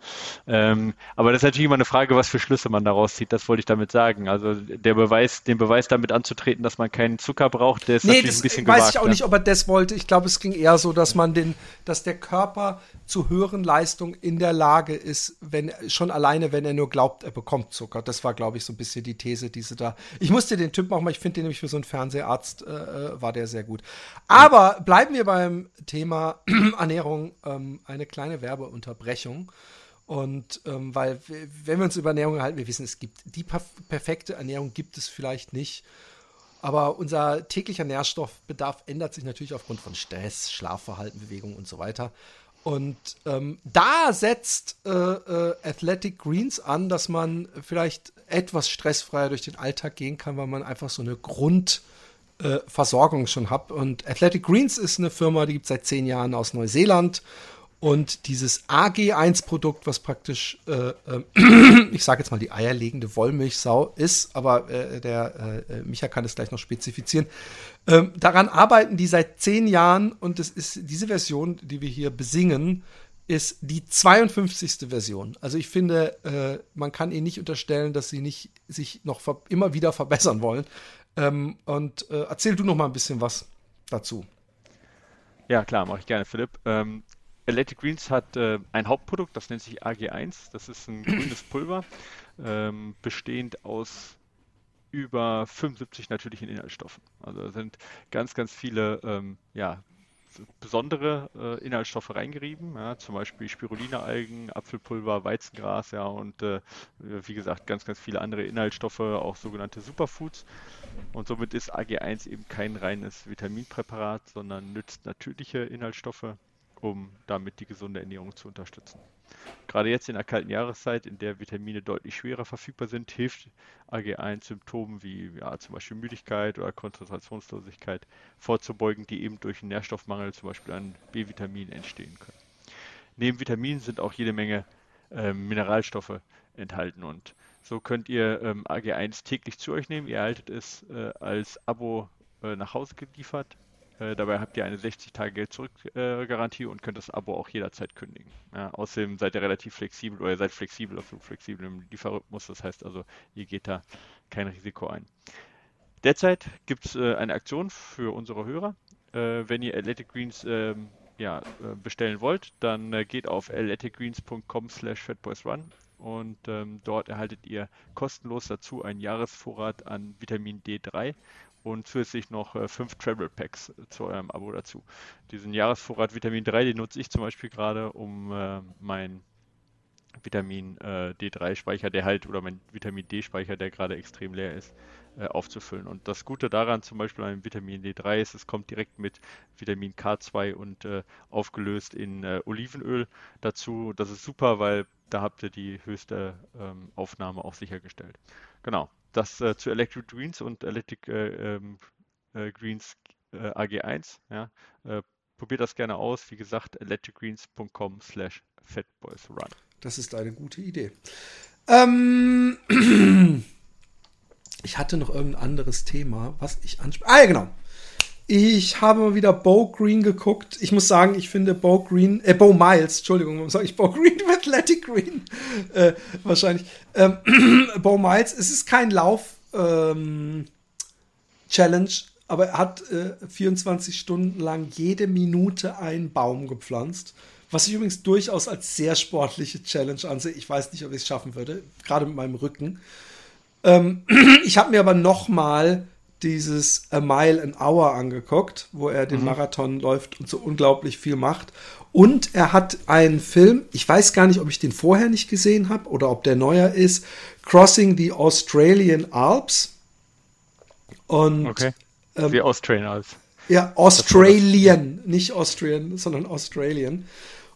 Ähm, aber das ist natürlich immer eine Frage, was für Schlüsse man daraus zieht. Das wollte ich damit sagen. Also der Beweis, den Beweis damit anzutreten, dass man keinen Zucker braucht, der ist nee, natürlich ein bisschen gewagt. weiß ich auch nicht, ob er das wollte. Ich glaube, es ging eher so, dass man den, dass der Körper zu höheren Leistungen in der Lage ist, wenn schon alleine, wenn er nur glaubt, er bekommt Zucker. Das war, glaube ich, so ein bisschen die These, diese da. Ich musste den Typ auch mal, ich finde den nämlich für so einen Fernseharzt äh, äh, war der sehr gut. Aber bleiben wir beim Thema Ernährung. Ähm, eine kleine Werbeunterbrechung. Und ähm, weil, wenn wir uns über Ernährung halten, wir wissen, es gibt die perfekte Ernährung gibt es vielleicht nicht. Aber unser täglicher Nährstoffbedarf ändert sich natürlich aufgrund von Stress, Schlafverhalten, Bewegung und so weiter. Und ähm, da setzt äh, äh, Athletic Greens an, dass man vielleicht etwas stressfreier durch den Alltag gehen kann, weil man einfach so eine Grundversorgung äh, schon hat. Und Athletic Greens ist eine Firma, die gibt es seit zehn Jahren aus Neuseeland und dieses AG1-Produkt, was praktisch, äh, äh, ich sage jetzt mal die eierlegende Wollmilchsau ist, aber äh, der äh, Micha kann es gleich noch spezifizieren. Ähm, daran arbeiten die seit zehn Jahren und es ist diese Version, die wir hier besingen, ist die 52. Version. Also ich finde, äh, man kann ihnen nicht unterstellen, dass sie nicht sich noch immer wieder verbessern wollen. Ähm, und äh, erzähl du noch mal ein bisschen was dazu. Ja, klar, mache ich gerne, Philipp. Ähm, Athletic Greens hat äh, ein Hauptprodukt, das nennt sich AG1. Das ist ein grünes Pulver, ähm, bestehend aus über 75 natürlichen Inhaltsstoffen. Also sind ganz, ganz viele ähm, ja, besondere äh, Inhaltsstoffe reingerieben, ja, zum Beispiel Spirulina-Algen, Apfelpulver, Weizengras, ja, und äh, wie gesagt, ganz, ganz viele andere Inhaltsstoffe, auch sogenannte Superfoods. Und somit ist AG1 eben kein reines Vitaminpräparat, sondern nützt natürliche Inhaltsstoffe um damit die gesunde Ernährung zu unterstützen. Gerade jetzt in der kalten Jahreszeit, in der Vitamine deutlich schwerer verfügbar sind, hilft AG1 Symptomen wie ja, zum Beispiel Müdigkeit oder Konzentrationslosigkeit vorzubeugen, die eben durch einen Nährstoffmangel, zum Beispiel an B-Vitaminen, entstehen können. Neben Vitaminen sind auch jede Menge äh, Mineralstoffe enthalten und so könnt ihr ähm, AG1 täglich zu euch nehmen. Ihr erhaltet es äh, als Abo äh, nach Hause geliefert äh, dabei habt ihr eine 60-Tage-Geld-Zurück-Garantie und könnt das Abo auch jederzeit kündigen. Ja, außerdem seid ihr relativ flexibel oder seid flexibel, absolut flexibel im Lieferrhythmus. Das heißt also, ihr geht da kein Risiko ein. Derzeit gibt es äh, eine Aktion für unsere Hörer. Äh, wenn ihr Athletic Greens ähm, ja, äh, bestellen wollt, dann äh, geht auf athleticgreens.com slash fatboysrun und ähm, dort erhaltet ihr kostenlos dazu einen Jahresvorrat an Vitamin D3 und zusätzlich noch äh, fünf Travel Packs zu eurem Abo dazu. Diesen Jahresvorrat Vitamin 3, den nutze ich zum Beispiel gerade, um äh, mein Vitamin äh, D3-Speicher, der halt, oder mein Vitamin D-Speicher, der gerade extrem leer ist, äh, aufzufüllen. Und das Gute daran zum Beispiel an Vitamin D3 ist, es kommt direkt mit Vitamin K2 und äh, aufgelöst in äh, Olivenöl dazu. Das ist super, weil da habt ihr die höchste ähm, Aufnahme auch sichergestellt. Genau das äh, zu Electric Greens und Electric äh, ähm, äh, Greens äh, AG1. Ja. Äh, probiert das gerne aus. Wie gesagt, electricgreens.com slash fatboysrun. Das ist eine gute Idee. Ähm, ich hatte noch irgendein anderes Thema, was ich anspreche. Ah, ja, genau. Ich habe mal wieder Bo Green geguckt. Ich muss sagen, ich finde Bo Green, äh, Bo Miles, Entschuldigung, warum sage ich Bo Green, Athletic Green, äh, wahrscheinlich. Ähm, Bo Miles, es ist kein Lauf, ähm, aber er hat äh, 24 Stunden lang jede Minute einen Baum gepflanzt. Was ich übrigens durchaus als sehr sportliche Challenge ansehe. Ich weiß nicht, ob ich es schaffen würde, gerade mit meinem Rücken. Ähm, ich habe mir aber noch mal dieses A Mile an Hour angeguckt, wo er den mhm. Marathon läuft und so unglaublich viel macht. Und er hat einen Film, ich weiß gar nicht, ob ich den vorher nicht gesehen habe oder ob der neuer ist, Crossing the Australian Alps. Und okay. ähm, die Australian Alps. Ja, Australian, nicht Austrian, sondern Australian.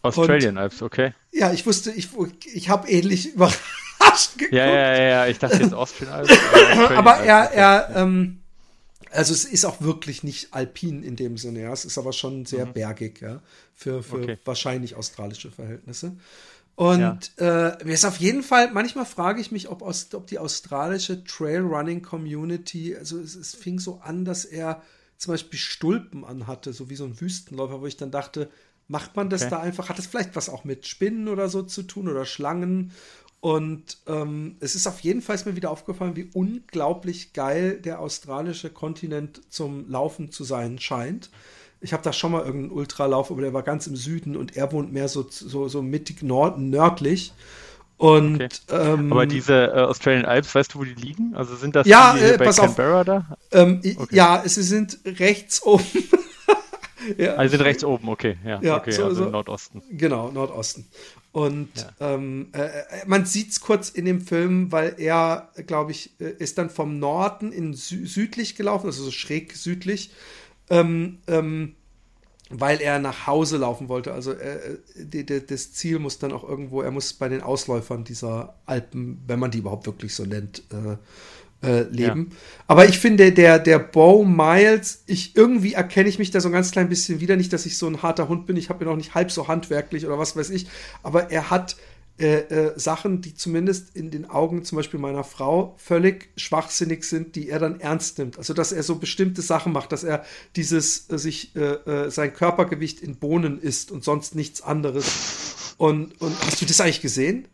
Australian und, Alps, okay. Ja, ich wusste, ich, ich habe ähnlich überrascht geguckt. Ja, ja, ja, ich dachte jetzt Austrian Alps. Aber er, er, ähm, also es ist auch wirklich nicht alpin in dem Sinne, ja. Es ist aber schon sehr mhm. bergig, ja, für, für okay. wahrscheinlich australische Verhältnisse. Und ja. äh, mir ist auf jeden Fall, manchmal frage ich mich, ob, aus, ob die australische Trailrunning-Community, also es, es, fing so an, dass er zum Beispiel Stulpen anhatte, so wie so ein Wüstenläufer, wo ich dann dachte, macht man das okay. da einfach, hat das vielleicht was auch mit Spinnen oder so zu tun oder Schlangen und ähm, es ist auf jeden Fall mir wieder aufgefallen, wie unglaublich geil der australische Kontinent zum Laufen zu sein scheint. Ich habe da schon mal irgendeinen Ultralauf, aber der war ganz im Süden und er wohnt mehr so, so, so mittig nord nördlich. Und, okay. ähm, aber diese äh, Australian Alps, weißt du, wo die liegen? Also sind das ja, die, äh, bei Canberra auf, da? Ähm, okay. Ja, sie sind rechts oben. ja. Also sind rechts oben, okay. Ja, ja okay, so, also so, Nordosten. Genau, Nordosten. Und ja. ähm, äh, äh man sieht es kurz in dem Film, weil er, glaube ich, äh, ist dann vom Norden in sü südlich gelaufen, also so schräg südlich, ähm, ähm, weil er nach Hause laufen wollte. Also äh, die, die, das Ziel muss dann auch irgendwo, er muss bei den Ausläufern dieser Alpen, wenn man die überhaupt wirklich so nennt, äh, äh, leben. Ja. Aber ich finde, der, der Bo Miles, ich irgendwie erkenne ich mich da so ein ganz klein bisschen wieder. Nicht, dass ich so ein harter Hund bin, ich habe ja noch nicht halb so handwerklich oder was weiß ich, aber er hat äh, äh, Sachen, die zumindest in den Augen zum Beispiel meiner Frau völlig schwachsinnig sind, die er dann ernst nimmt. Also dass er so bestimmte Sachen macht, dass er dieses äh, sich äh, äh, sein Körpergewicht in Bohnen isst und sonst nichts anderes. Und, und hast du das eigentlich gesehen?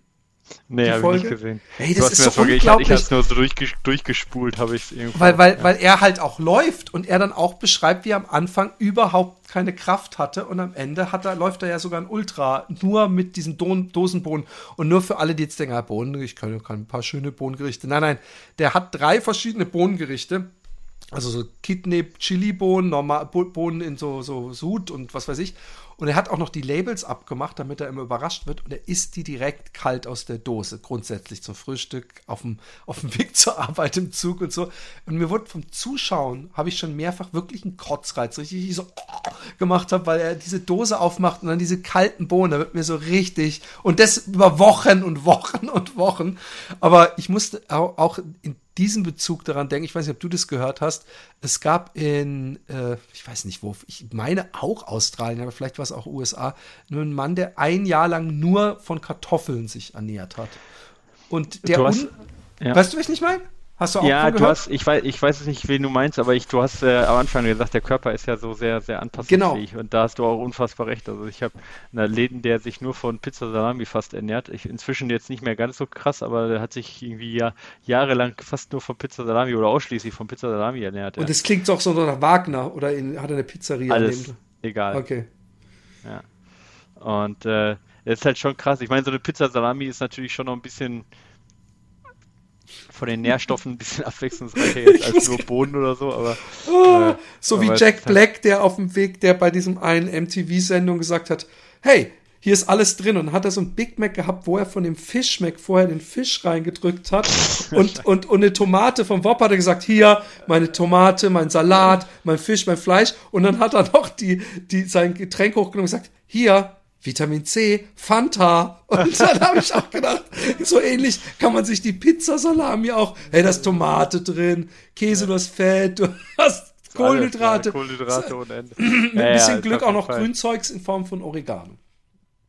Nee, habe ich nicht gesehen. Hey, das ist so unglaublich. Ich, ich habe nur so durchges durchgespult, habe ich es irgendwo. Weil, weil, ja. weil er halt auch läuft und er dann auch beschreibt, wie er am Anfang überhaupt keine Kraft hatte und am Ende hat er, läuft er ja sogar ein Ultra, nur mit diesen Don Dosenbohnen und nur für alle, die jetzt denken, ah, Bohnen, ich kann, kann ein paar schöne Bohnengerichte. Nein, nein, der hat drei verschiedene Bohnengerichte also so Kidney, Chili-Bohnen, Bohnen in so, so Sud und was weiß ich. Und er hat auch noch die Labels abgemacht, damit er immer überrascht wird. Und er isst die direkt kalt aus der Dose, grundsätzlich zum Frühstück, auf dem, auf dem Weg zur Arbeit im Zug und so. Und mir wurde vom Zuschauen, habe ich schon mehrfach wirklich einen Kotzreiz, richtig so gemacht habe, weil er diese Dose aufmacht und dann diese kalten Bohnen, da wird mir so richtig, und das über Wochen und Wochen und Wochen. Aber ich musste auch in diesen Bezug daran denken, ich weiß nicht, ob du das gehört hast, es gab in, äh, ich weiß nicht wo, ich meine auch Australien, aber vielleicht war es auch USA, nur einen Mann, der ein Jahr lang nur von Kartoffeln sich ernährt hat. Und der, hast, ja. weißt du, was ich nicht meine? Hast du auch Ja, du hast, ich weiß, ich weiß nicht, wen du meinst, aber ich, du hast äh, am Anfang gesagt, der Körper ist ja so sehr, sehr anpassungsfähig genau. und da hast du auch unfassbar recht. Also ich habe einen Läden, der sich nur von Pizza Salami fast ernährt. Ich, inzwischen jetzt nicht mehr ganz so krass, aber der hat sich irgendwie ja, jahrelang fast nur von Pizza Salami oder ausschließlich von Pizza Salami ernährt. Und es ja. klingt doch so nach Wagner oder in, hat er eine Pizzeria? Alles, egal. Okay. Ja. Und äh, ist halt schon krass. Ich meine, so eine Pizza Salami ist natürlich schon noch ein bisschen von den Nährstoffen ein bisschen abwechslungsreicher jetzt als nur Bohnen oder so, aber. Oh, äh, so aber wie Jack Black, der auf dem Weg, der bei diesem einen MTV-Sendung gesagt hat, hey, hier ist alles drin und dann hat er so ein Big Mac gehabt, wo er von dem Fish Mac vorher den Fisch reingedrückt hat und, und, und eine Tomate vom Wop hat er gesagt, hier, meine Tomate, mein Salat, mein Fisch, mein Fleisch und dann hat er noch die, die, sein Getränk hochgenommen und gesagt, hier, Vitamin C, Fanta. Und dann habe ich auch gedacht, so ähnlich kann man sich die Pizza-Salami auch, hey, da ist Tomate drin, Käse, du hast Fett, du hast Kohlenhydrate. Alles, ja, Kohlenhydrate ohne Ende. Mit ein bisschen ja, Glück auch noch Fall. Grünzeugs in Form von Oregano.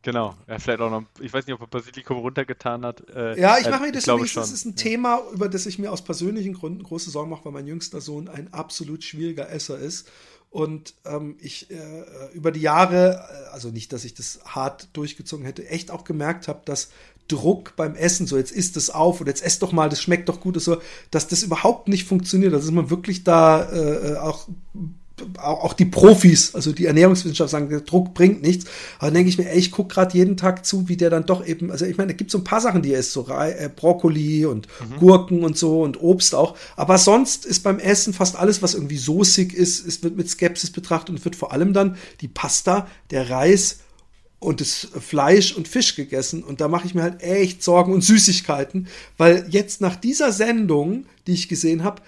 Genau, er vielleicht auch noch, ich weiß nicht, ob er Basilikum runtergetan hat. Äh, ja, ich mache mir das übrigens, das ist ein Thema, über das ich mir aus persönlichen Gründen große Sorgen mache, weil mein jüngster Sohn ein absolut schwieriger Esser ist. Und ähm, ich äh, über die Jahre, äh, also nicht, dass ich das hart durchgezogen hätte, echt auch gemerkt habe, dass Druck beim Essen, so jetzt isst es auf oder jetzt esst doch mal, das schmeckt doch gut, so, dass das überhaupt nicht funktioniert. dass man wirklich da äh, auch auch die Profis, also die Ernährungswissenschaft sagen, der Druck bringt nichts. Aber dann denke ich mir, ey, ich gucke gerade jeden Tag zu, wie der dann doch eben, also ich meine, es gibt so ein paar Sachen, die er isst, so äh, Brokkoli und mhm. Gurken und so und Obst auch. Aber sonst ist beim Essen fast alles, was irgendwie soßig ist, es wird mit Skepsis betrachtet und wird vor allem dann die Pasta, der Reis und das Fleisch und Fisch gegessen. Und da mache ich mir halt echt Sorgen und Süßigkeiten, weil jetzt nach dieser Sendung, die ich gesehen habe,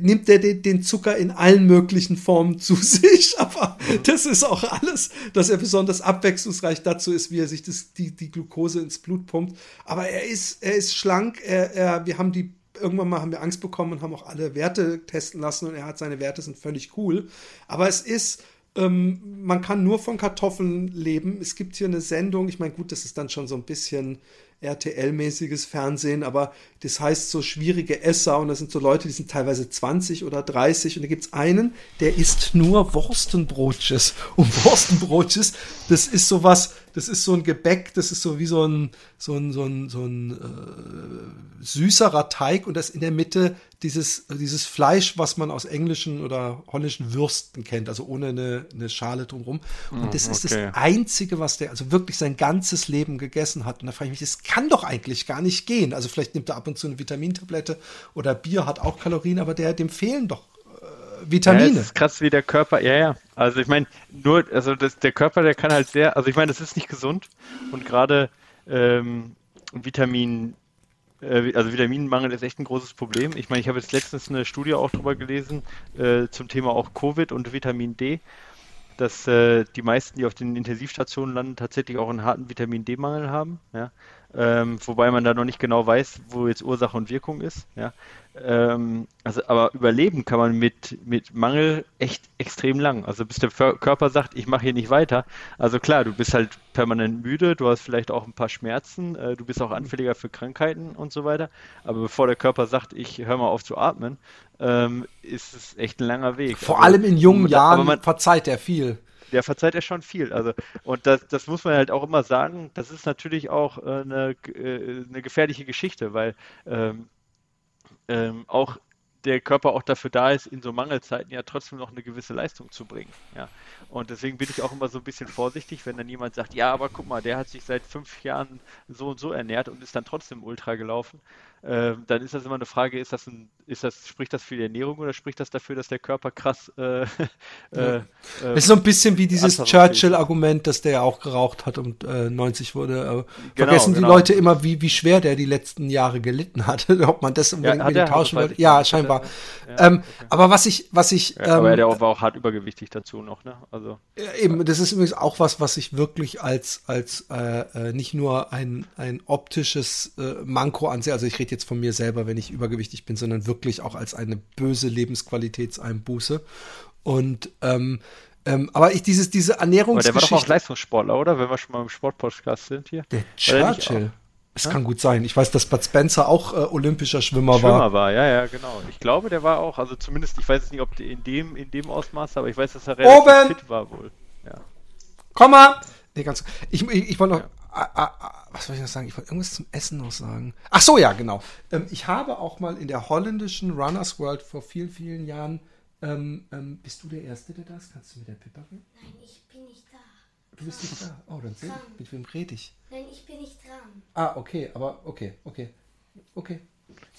nimmt er den, Zucker in allen möglichen Formen zu sich, aber das ist auch alles, dass er besonders abwechslungsreich dazu ist, wie er sich das, die, die Glucose ins Blut pumpt. Aber er ist, er ist schlank, er, er, wir haben die, irgendwann mal haben wir Angst bekommen und haben auch alle Werte testen lassen und er hat seine Werte sind völlig cool. Aber es ist, ähm, man kann nur von Kartoffeln leben. Es gibt hier eine Sendung, ich meine, gut, das ist dann schon so ein bisschen RTL-mäßiges Fernsehen, aber das heißt so schwierige Esser und das sind so Leute, die sind teilweise 20 oder 30 und da gibt es einen, der isst nur Wurstenbrotjes. Und Wurstenbrotjes, das ist sowas, das ist so ein Gebäck, das ist so wie so ein, so ein, so ein, so ein äh, süßerer Teig und das in der Mitte dieses, dieses Fleisch, was man aus englischen oder holländischen Würsten kennt, also ohne eine, eine Schale drumherum. Und hm, das okay. ist das Einzige, was der also wirklich sein ganzes Leben gegessen hat. Und da frage ich mich, das kann doch eigentlich gar nicht gehen. Also vielleicht nimmt er ab und zu eine Vitamintablette oder Bier hat auch Kalorien, aber der, dem fehlen doch Vitamine. Ja, ist krass, wie der Körper, ja, ja. Also ich meine, nur, also das, der Körper, der kann halt sehr, also ich meine, das ist nicht gesund und gerade ähm, Vitamin, äh, also Vitaminmangel ist echt ein großes Problem. Ich meine, ich habe jetzt letztens eine Studie auch drüber gelesen äh, zum Thema auch Covid und Vitamin D, dass äh, die meisten, die auf den Intensivstationen landen, tatsächlich auch einen harten Vitamin D-Mangel haben. Ja? Ähm, wobei man da noch nicht genau weiß, wo jetzt Ursache und Wirkung ist. Ja? Ähm, also, aber überleben kann man mit, mit Mangel echt extrem lang. Also bis der Körper sagt, ich mache hier nicht weiter. Also klar, du bist halt permanent müde, du hast vielleicht auch ein paar Schmerzen, äh, du bist auch anfälliger für Krankheiten und so weiter. Aber bevor der Körper sagt, ich höre mal auf zu atmen, ähm, ist es echt ein langer Weg. Vor aber, allem in jungen Jahren man, verzeiht er viel. Der verzeiht ja schon viel. Also, und das, das muss man halt auch immer sagen, das ist natürlich auch äh, eine, äh, eine gefährliche Geschichte, weil ähm, ähm, auch der Körper auch dafür da ist, in so Mangelzeiten ja trotzdem noch eine gewisse Leistung zu bringen. Ja. Und deswegen bin ich auch immer so ein bisschen vorsichtig, wenn dann jemand sagt, ja, aber guck mal, der hat sich seit fünf Jahren so und so ernährt und ist dann trotzdem Ultra gelaufen. Ähm, dann ist das immer eine Frage, ist das ein, ist das, spricht das für die Ernährung oder spricht das dafür, dass der Körper krass äh, äh, äh, ist so ein bisschen wie dieses Churchill-Argument, dass der ja auch geraucht hat und äh, 90 wurde. Genau, vergessen die genau. Leute immer, wie, wie schwer der die letzten Jahre gelitten hat, ob man das unbedingt ja, mit tauschen wollte. Ja, scheinbar. Ja, ähm, okay. Aber was ich, was ich. Ja, aber ähm, der war auch hart übergewichtig dazu noch, ne? Also. Eben, das ist übrigens auch was, was ich wirklich als, als äh, äh nicht nur ein, ein optisches äh, Manko ansehe. Also ich rede jetzt von mir selber, wenn ich übergewichtig bin, sondern wirklich auch als eine böse Lebensqualitätseinbuße. Und ähm, ähm, aber ich dieses diese Ernährungsgeschichte. Aber der war doch auch Leistungssportler, oder? Wenn wir schon mal im Sportpodcast sind hier. Der Churchill. Es ja? kann gut sein. Ich weiß, dass Bud Spencer auch äh, olympischer Schwimmer, Schwimmer war. Schwimmer war, ja, ja, genau. Ich glaube, der war auch, also zumindest, ich weiß nicht, ob in dem, in dem Ausmaß, aber ich weiß, dass er relativ Oben. fit war wohl. Ja. Komm mal! Nee, ganz, ich, ich, ich wollte noch, ja. Ah, ah, ah, was soll ich noch sagen? Ich wollte irgendwas zum Essen noch sagen. Ach so, ja, genau. Ähm, ich habe auch mal in der holländischen Runners World vor vielen, vielen Jahren. Ähm, ähm, bist du der Erste, der da ist? Kannst du mir der Pippa reden? Nein, ich bin nicht da. Du bist nicht da. Oh, dann seh, mit wem rede ich? Nein, ich bin nicht dran. Ah, okay, aber okay, okay. Okay.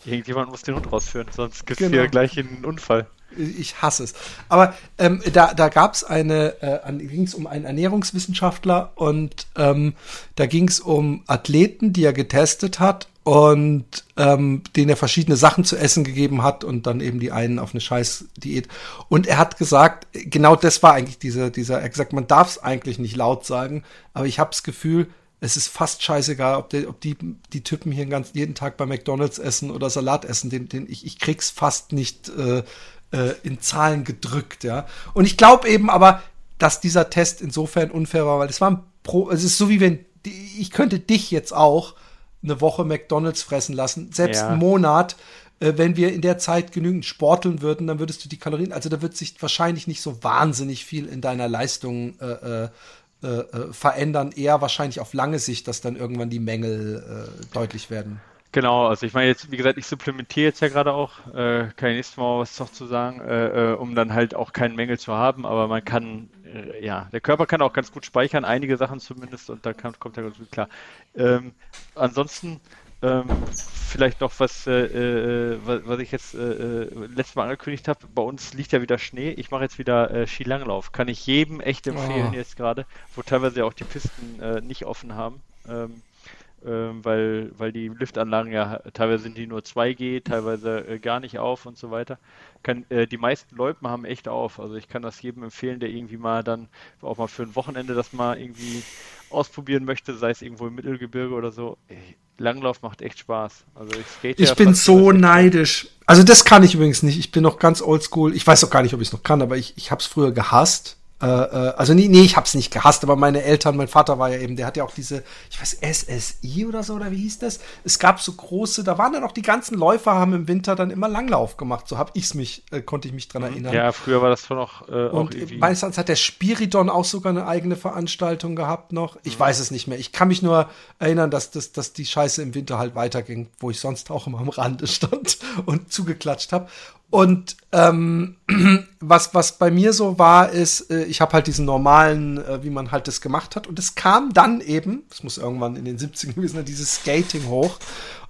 Irgendjemand muss den Hund rausführen, sonst gibt es genau. hier gleich einen Unfall. Ich hasse es. Aber ähm, da, da gab es eine, äh, ging es um einen Ernährungswissenschaftler und ähm, da ging es um Athleten, die er getestet hat und ähm, denen er verschiedene Sachen zu essen gegeben hat und dann eben die einen auf eine Scheiß-Diät. Und er hat gesagt, genau das war eigentlich dieser, dieser, er hat gesagt, man darf es eigentlich nicht laut sagen, aber ich habe das Gefühl, es ist fast scheißegal, ob, der, ob die, die Typen hier ganz, jeden Tag bei McDonalds essen oder Salat essen, den, den ich, ich krieg's fast nicht äh, äh, in Zahlen gedrückt, ja. Und ich glaube eben aber, dass dieser Test insofern unfair war, weil es war ein Pro, es ist so wie wenn, ich könnte dich jetzt auch eine Woche McDonalds fressen lassen, selbst ja. einen Monat, äh, wenn wir in der Zeit genügend sporteln würden, dann würdest du die Kalorien, also da wird sich wahrscheinlich nicht so wahnsinnig viel in deiner Leistung äh, äh, äh, verändern, eher wahrscheinlich auf lange Sicht, dass dann irgendwann die Mängel äh, deutlich werden. Genau, also ich meine jetzt, wie gesagt, ich supplementiere jetzt ja gerade auch, äh, kann ich nächstes Mal was noch zu sagen, äh, äh, um dann halt auch keinen Mängel zu haben, aber man kann, äh, ja, der Körper kann auch ganz gut speichern, einige Sachen zumindest, und da kommt er ganz gut klar. Ähm, ansonsten, ähm, vielleicht noch was, äh, äh, was, was, ich jetzt äh, äh, letztes Mal angekündigt habe. Bei uns liegt ja wieder Schnee. Ich mache jetzt wieder äh, Skilanglauf. Kann ich jedem echt empfehlen oh. jetzt gerade, wo teilweise auch die Pisten äh, nicht offen haben. Ähm, ähm, weil, weil die Liftanlagen ja teilweise sind die nur 2G, teilweise äh, gar nicht auf und so weiter. Kann, äh, die meisten Leute haben echt auf. Also ich kann das jedem empfehlen, der irgendwie mal dann auch mal für ein Wochenende das mal irgendwie ausprobieren möchte, sei es irgendwo im Mittelgebirge oder so. Langlauf macht echt Spaß. Also ich skate Ich ja bin so neidisch. Also das kann ich übrigens nicht. Ich bin noch ganz oldschool. Ich weiß auch gar nicht, ob ich es noch kann, aber ich, ich habe es früher gehasst. Äh, äh, also nee, nee, ich hab's nicht gehasst, aber meine Eltern, mein Vater war ja eben, der hat ja auch diese, ich weiß, SSI oder so, oder wie hieß das? Es gab so große, da waren dann auch die ganzen Läufer, haben im Winter dann immer Langlauf gemacht. So hab ich's mich, äh, konnte ich mich dran erinnern. Ja, früher war das schon noch äh, Und auch irgendwie. meistens hat der Spiridon auch sogar eine eigene Veranstaltung gehabt noch. Ich mhm. weiß es nicht mehr. Ich kann mich nur erinnern, dass, dass, dass die Scheiße im Winter halt weiterging, wo ich sonst auch immer am Rande stand und zugeklatscht habe. Und ähm, was, was bei mir so war, ist, äh, ich habe halt diesen normalen, äh, wie man halt das gemacht hat. Und es kam dann eben, es muss irgendwann in den 70ern gewesen sein, dieses Skating hoch.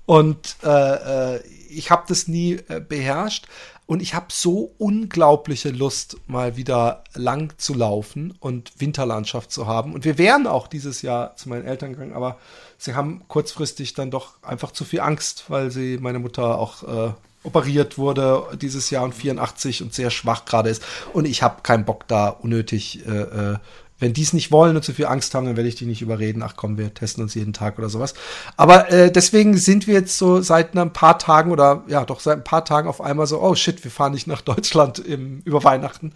Und äh, äh, ich habe das nie äh, beherrscht. Und ich habe so unglaubliche Lust, mal wieder lang zu laufen und Winterlandschaft zu haben. Und wir wären auch dieses Jahr zu meinen Eltern gegangen, aber sie haben kurzfristig dann doch einfach zu viel Angst, weil sie meine Mutter auch äh, operiert wurde dieses Jahr und 84 und sehr schwach gerade ist. Und ich habe keinen Bock da unnötig, äh, äh, wenn die es nicht wollen und zu viel Angst haben, dann werde ich die nicht überreden. Ach komm, wir testen uns jeden Tag oder sowas. Aber äh, deswegen sind wir jetzt so seit ein paar Tagen oder ja doch seit ein paar Tagen auf einmal so, oh shit, wir fahren nicht nach Deutschland im, über Weihnachten.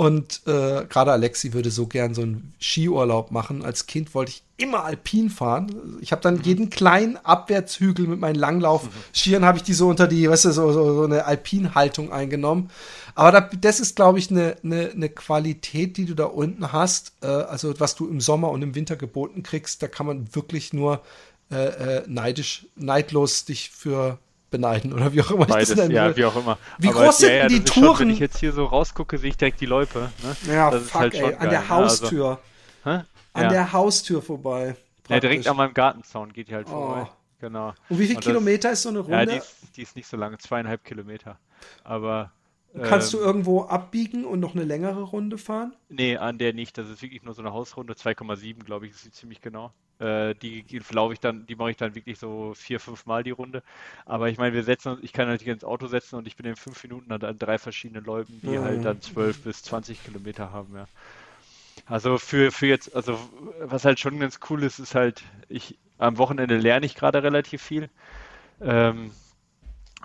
Und äh, gerade Alexi würde so gern so einen Skiurlaub machen. Als Kind wollte ich immer alpin fahren. Ich habe dann mhm. jeden kleinen Abwärtshügel mit meinen Langlauf-Skiern, habe ich die so unter die, weißt du, so, so, so eine Alpinhaltung eingenommen. Aber da, das ist, glaube ich, eine, eine, eine Qualität, die du da unten hast. Äh, also was du im Sommer und im Winter geboten kriegst, da kann man wirklich nur äh, äh, neidisch, neidlos dich für beneiden oder wie auch immer Beides, ich das ja, wie auch immer. Wie Aber groß sind ja, ja, die Touren? Schon, wenn ich jetzt hier so rausgucke, sehe ich direkt die Loipe. Ne? Ja, das fuck, halt ey, an der Haustür. Ne? Also, an der Haustür vorbei. Ja, direkt an meinem Gartenzaun geht die halt oh. vorbei. Genau. Und wie viele Kilometer ist so eine Runde? Ja, die ist, die ist nicht so lange, zweieinhalb Kilometer. Aber Kannst ähm, du irgendwo abbiegen und noch eine längere Runde fahren? Nee, an der nicht. Das ist wirklich nur so eine Hausrunde, 2,7, glaube ich, ist sie ziemlich genau. Äh, die laufe ich dann, die mache ich dann wirklich so vier, fünf Mal die Runde. Aber ich meine, wir setzen ich kann halt hier ins Auto setzen und ich bin in fünf Minuten an drei verschiedenen Läufen, die mhm. halt dann zwölf bis zwanzig Kilometer haben, ja. Also für, für jetzt, also was halt schon ganz cool ist, ist halt, ich am Wochenende lerne ich gerade relativ viel. Ähm,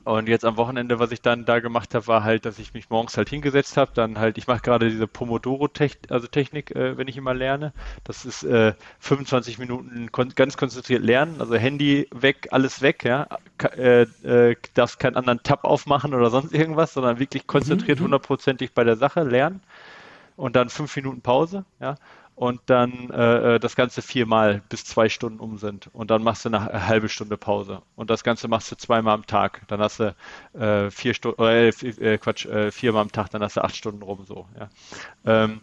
und jetzt am Wochenende, was ich dann da gemacht habe, war halt, dass ich mich morgens halt hingesetzt habe. Dann halt, ich mache gerade diese Pomodoro-Technik, also Technik, äh, wenn ich immer lerne. Das ist äh, 25 Minuten kon ganz konzentriert lernen, also Handy weg, alles weg, ja. Ka äh, äh, darfst keinen anderen Tab aufmachen oder sonst irgendwas, sondern wirklich konzentriert mhm, mhm. hundertprozentig bei der Sache lernen. Und dann fünf Minuten Pause, ja und dann äh, äh, das Ganze viermal bis zwei Stunden um sind. Und dann machst du eine halbe Stunde Pause. Und das Ganze machst du zweimal am Tag. Dann hast du äh, vier Stunden, äh, äh, Quatsch, äh, viermal am Tag, dann hast du acht Stunden rum so. Ja. Ähm,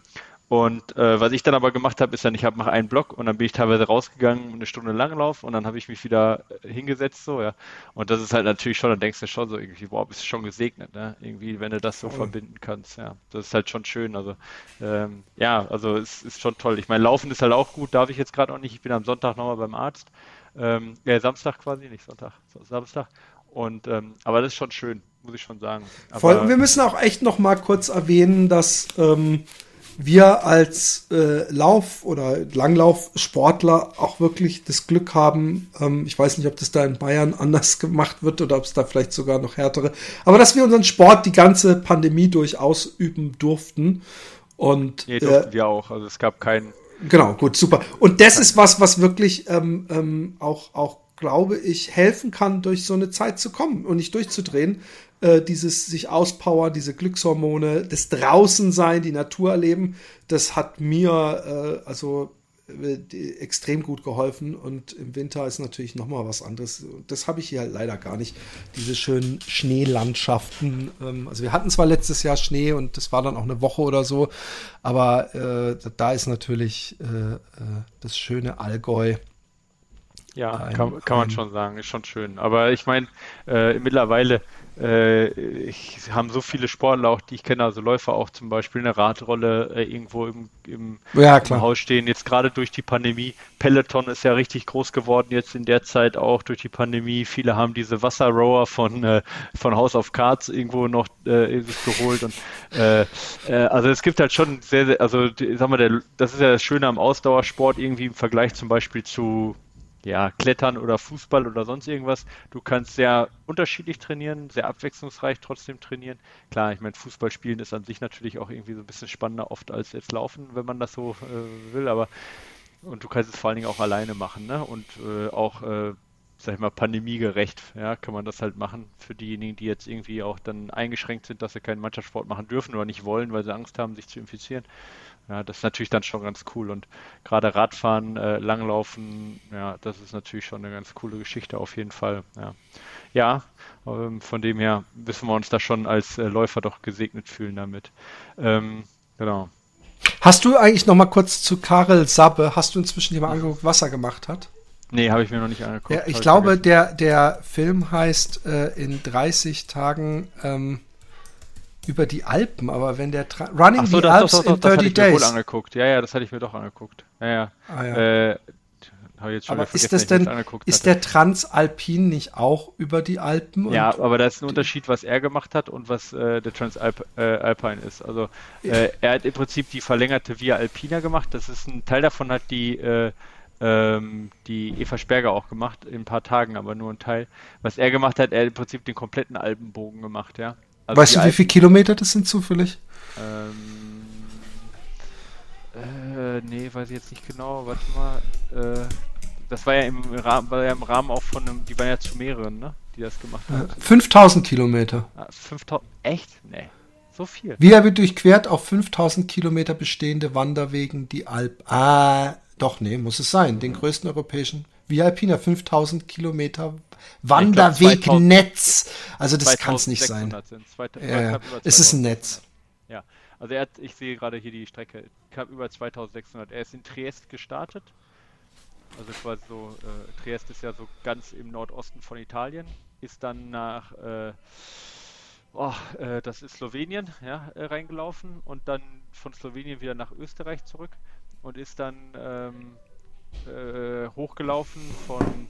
und äh, was ich dann aber gemacht habe, ist dann, ich habe nach einen Block und dann bin ich teilweise rausgegangen, eine Stunde Langlauf und dann habe ich mich wieder äh, hingesetzt, so, ja. Und das ist halt natürlich schon, dann denkst du schon so irgendwie, boah, bist du schon gesegnet, ne? Irgendwie, wenn du das so oh. verbinden kannst, ja. Das ist halt schon schön. Also, ähm, ja, also es ist schon toll. Ich meine, Laufen ist halt auch gut, darf ich jetzt gerade auch nicht. Ich bin am Sonntag nochmal beim Arzt. Ähm, ja, Samstag quasi, nicht Sonntag, Samstag. Und ähm, aber das ist schon schön, muss ich schon sagen. Aber, Voll, wir müssen auch echt noch mal kurz erwähnen, dass ähm, wir als äh, Lauf- oder Langlaufsportler auch wirklich das Glück haben, ähm, ich weiß nicht, ob das da in Bayern anders gemacht wird oder ob es da vielleicht sogar noch härtere, aber dass wir unseren Sport die ganze Pandemie durchaus üben durften. Und, nee, durften äh, wir auch. Also es gab keinen. Genau, gut, super. Und das ist was, was wirklich ähm, ähm, auch, auch glaube ich, helfen kann, durch so eine Zeit zu kommen und nicht durchzudrehen, äh, dieses sich auspowern, diese Glückshormone, das Draußensein, die Natur erleben, das hat mir äh, also äh, extrem gut geholfen und im Winter ist natürlich noch mal was anderes. Das habe ich hier halt leider gar nicht. Diese schönen Schneelandschaften. Ähm, also wir hatten zwar letztes Jahr Schnee und das war dann auch eine Woche oder so, aber äh, da ist natürlich das schöne Allgäu. Ja, ein, kann, kann man schon sagen, ist schon schön. Aber ich meine, äh, mittlerweile äh, ich haben so viele Sportler auch, die ich kenne, also Läufer auch zum Beispiel eine Radrolle äh, irgendwo im, im, ja, im, Haus stehen. Jetzt gerade durch die Pandemie. Peloton ist ja richtig groß geworden jetzt in der Zeit auch durch die Pandemie. Viele haben diese Wasserrower von, äh, von House of Cards irgendwo noch äh, sich geholt. Und, äh, also es gibt halt schon sehr, sehr also sag mal, der, das ist ja das Schöne am Ausdauersport irgendwie im Vergleich zum Beispiel zu ja, Klettern oder Fußball oder sonst irgendwas. Du kannst sehr unterschiedlich trainieren, sehr abwechslungsreich trotzdem trainieren. Klar, ich meine, Fußball spielen ist an sich natürlich auch irgendwie so ein bisschen spannender oft als jetzt laufen, wenn man das so äh, will, aber und du kannst es vor allen Dingen auch alleine machen, ne? Und äh, auch, äh, sag ich mal, pandemiegerecht, ja, kann man das halt machen für diejenigen, die jetzt irgendwie auch dann eingeschränkt sind, dass sie keinen Mannschaftssport machen dürfen oder nicht wollen, weil sie Angst haben, sich zu infizieren. Ja, das ist natürlich dann schon ganz cool. Und gerade Radfahren, äh, Langlaufen, ja, das ist natürlich schon eine ganz coole Geschichte auf jeden Fall. Ja, ja ähm, von dem her müssen wir uns da schon als äh, Läufer doch gesegnet fühlen damit. Ähm, genau. Hast du eigentlich noch mal kurz zu Karel Sabbe, hast du inzwischen dir mal angeguckt, was er gemacht hat? Nee, habe ich mir noch nicht angeguckt. Ja, ich glaube, der, der Film heißt äh, in 30 Tagen ähm, über die Alpen, aber wenn der Tra Running so, the das, Alps doch, doch, in 30 das hatte ich Days. Mir wohl angeguckt. Ja, ja, das hatte ich mir doch angeguckt. Ja, ja. Ah, ja. Äh, aber ist das denn, ist der Transalpin nicht auch über die Alpen? Ja, aber da ist ein Unterschied, was er gemacht hat und was äh, der Transalpine äh, ist. Also äh, er hat im Prinzip die verlängerte Via Alpina gemacht. Das ist ein Teil davon hat die äh, ähm, die Eva Sperger auch gemacht in ein paar Tagen, aber nur ein Teil. Was er gemacht hat, er hat im Prinzip den kompletten Alpenbogen gemacht, ja. Also weißt du, wie viele Kilometer das sind zufällig? Ähm, äh, nee, weiß ich jetzt nicht genau, warte mal, äh, das war ja im Rahmen, war ja im Rahmen auch von einem, die waren ja zu mehreren, ne? Die das gemacht haben. 5000 Kilometer. Ah, 5000, echt? Nee. So viel. Via wird durchquert auf 5000 Kilometer bestehende Wanderwegen die Alp. Ah, doch, nee, muss es sein. Den größten europäischen Via Alpina, 5000 Kilometer Wanderwegnetz. Also das kann es nicht sein. Ja, es ist ein Netz. Ja, also er hat, ich sehe gerade hier die Strecke, knapp über 2600. Er ist in Triest gestartet. Also quasi so, äh, Triest ist ja so ganz im Nordosten von Italien, ist dann nach, äh, oh, äh, das ist Slowenien, ja, äh, reingelaufen und dann von Slowenien wieder nach Österreich zurück und ist dann ähm, äh, hochgelaufen von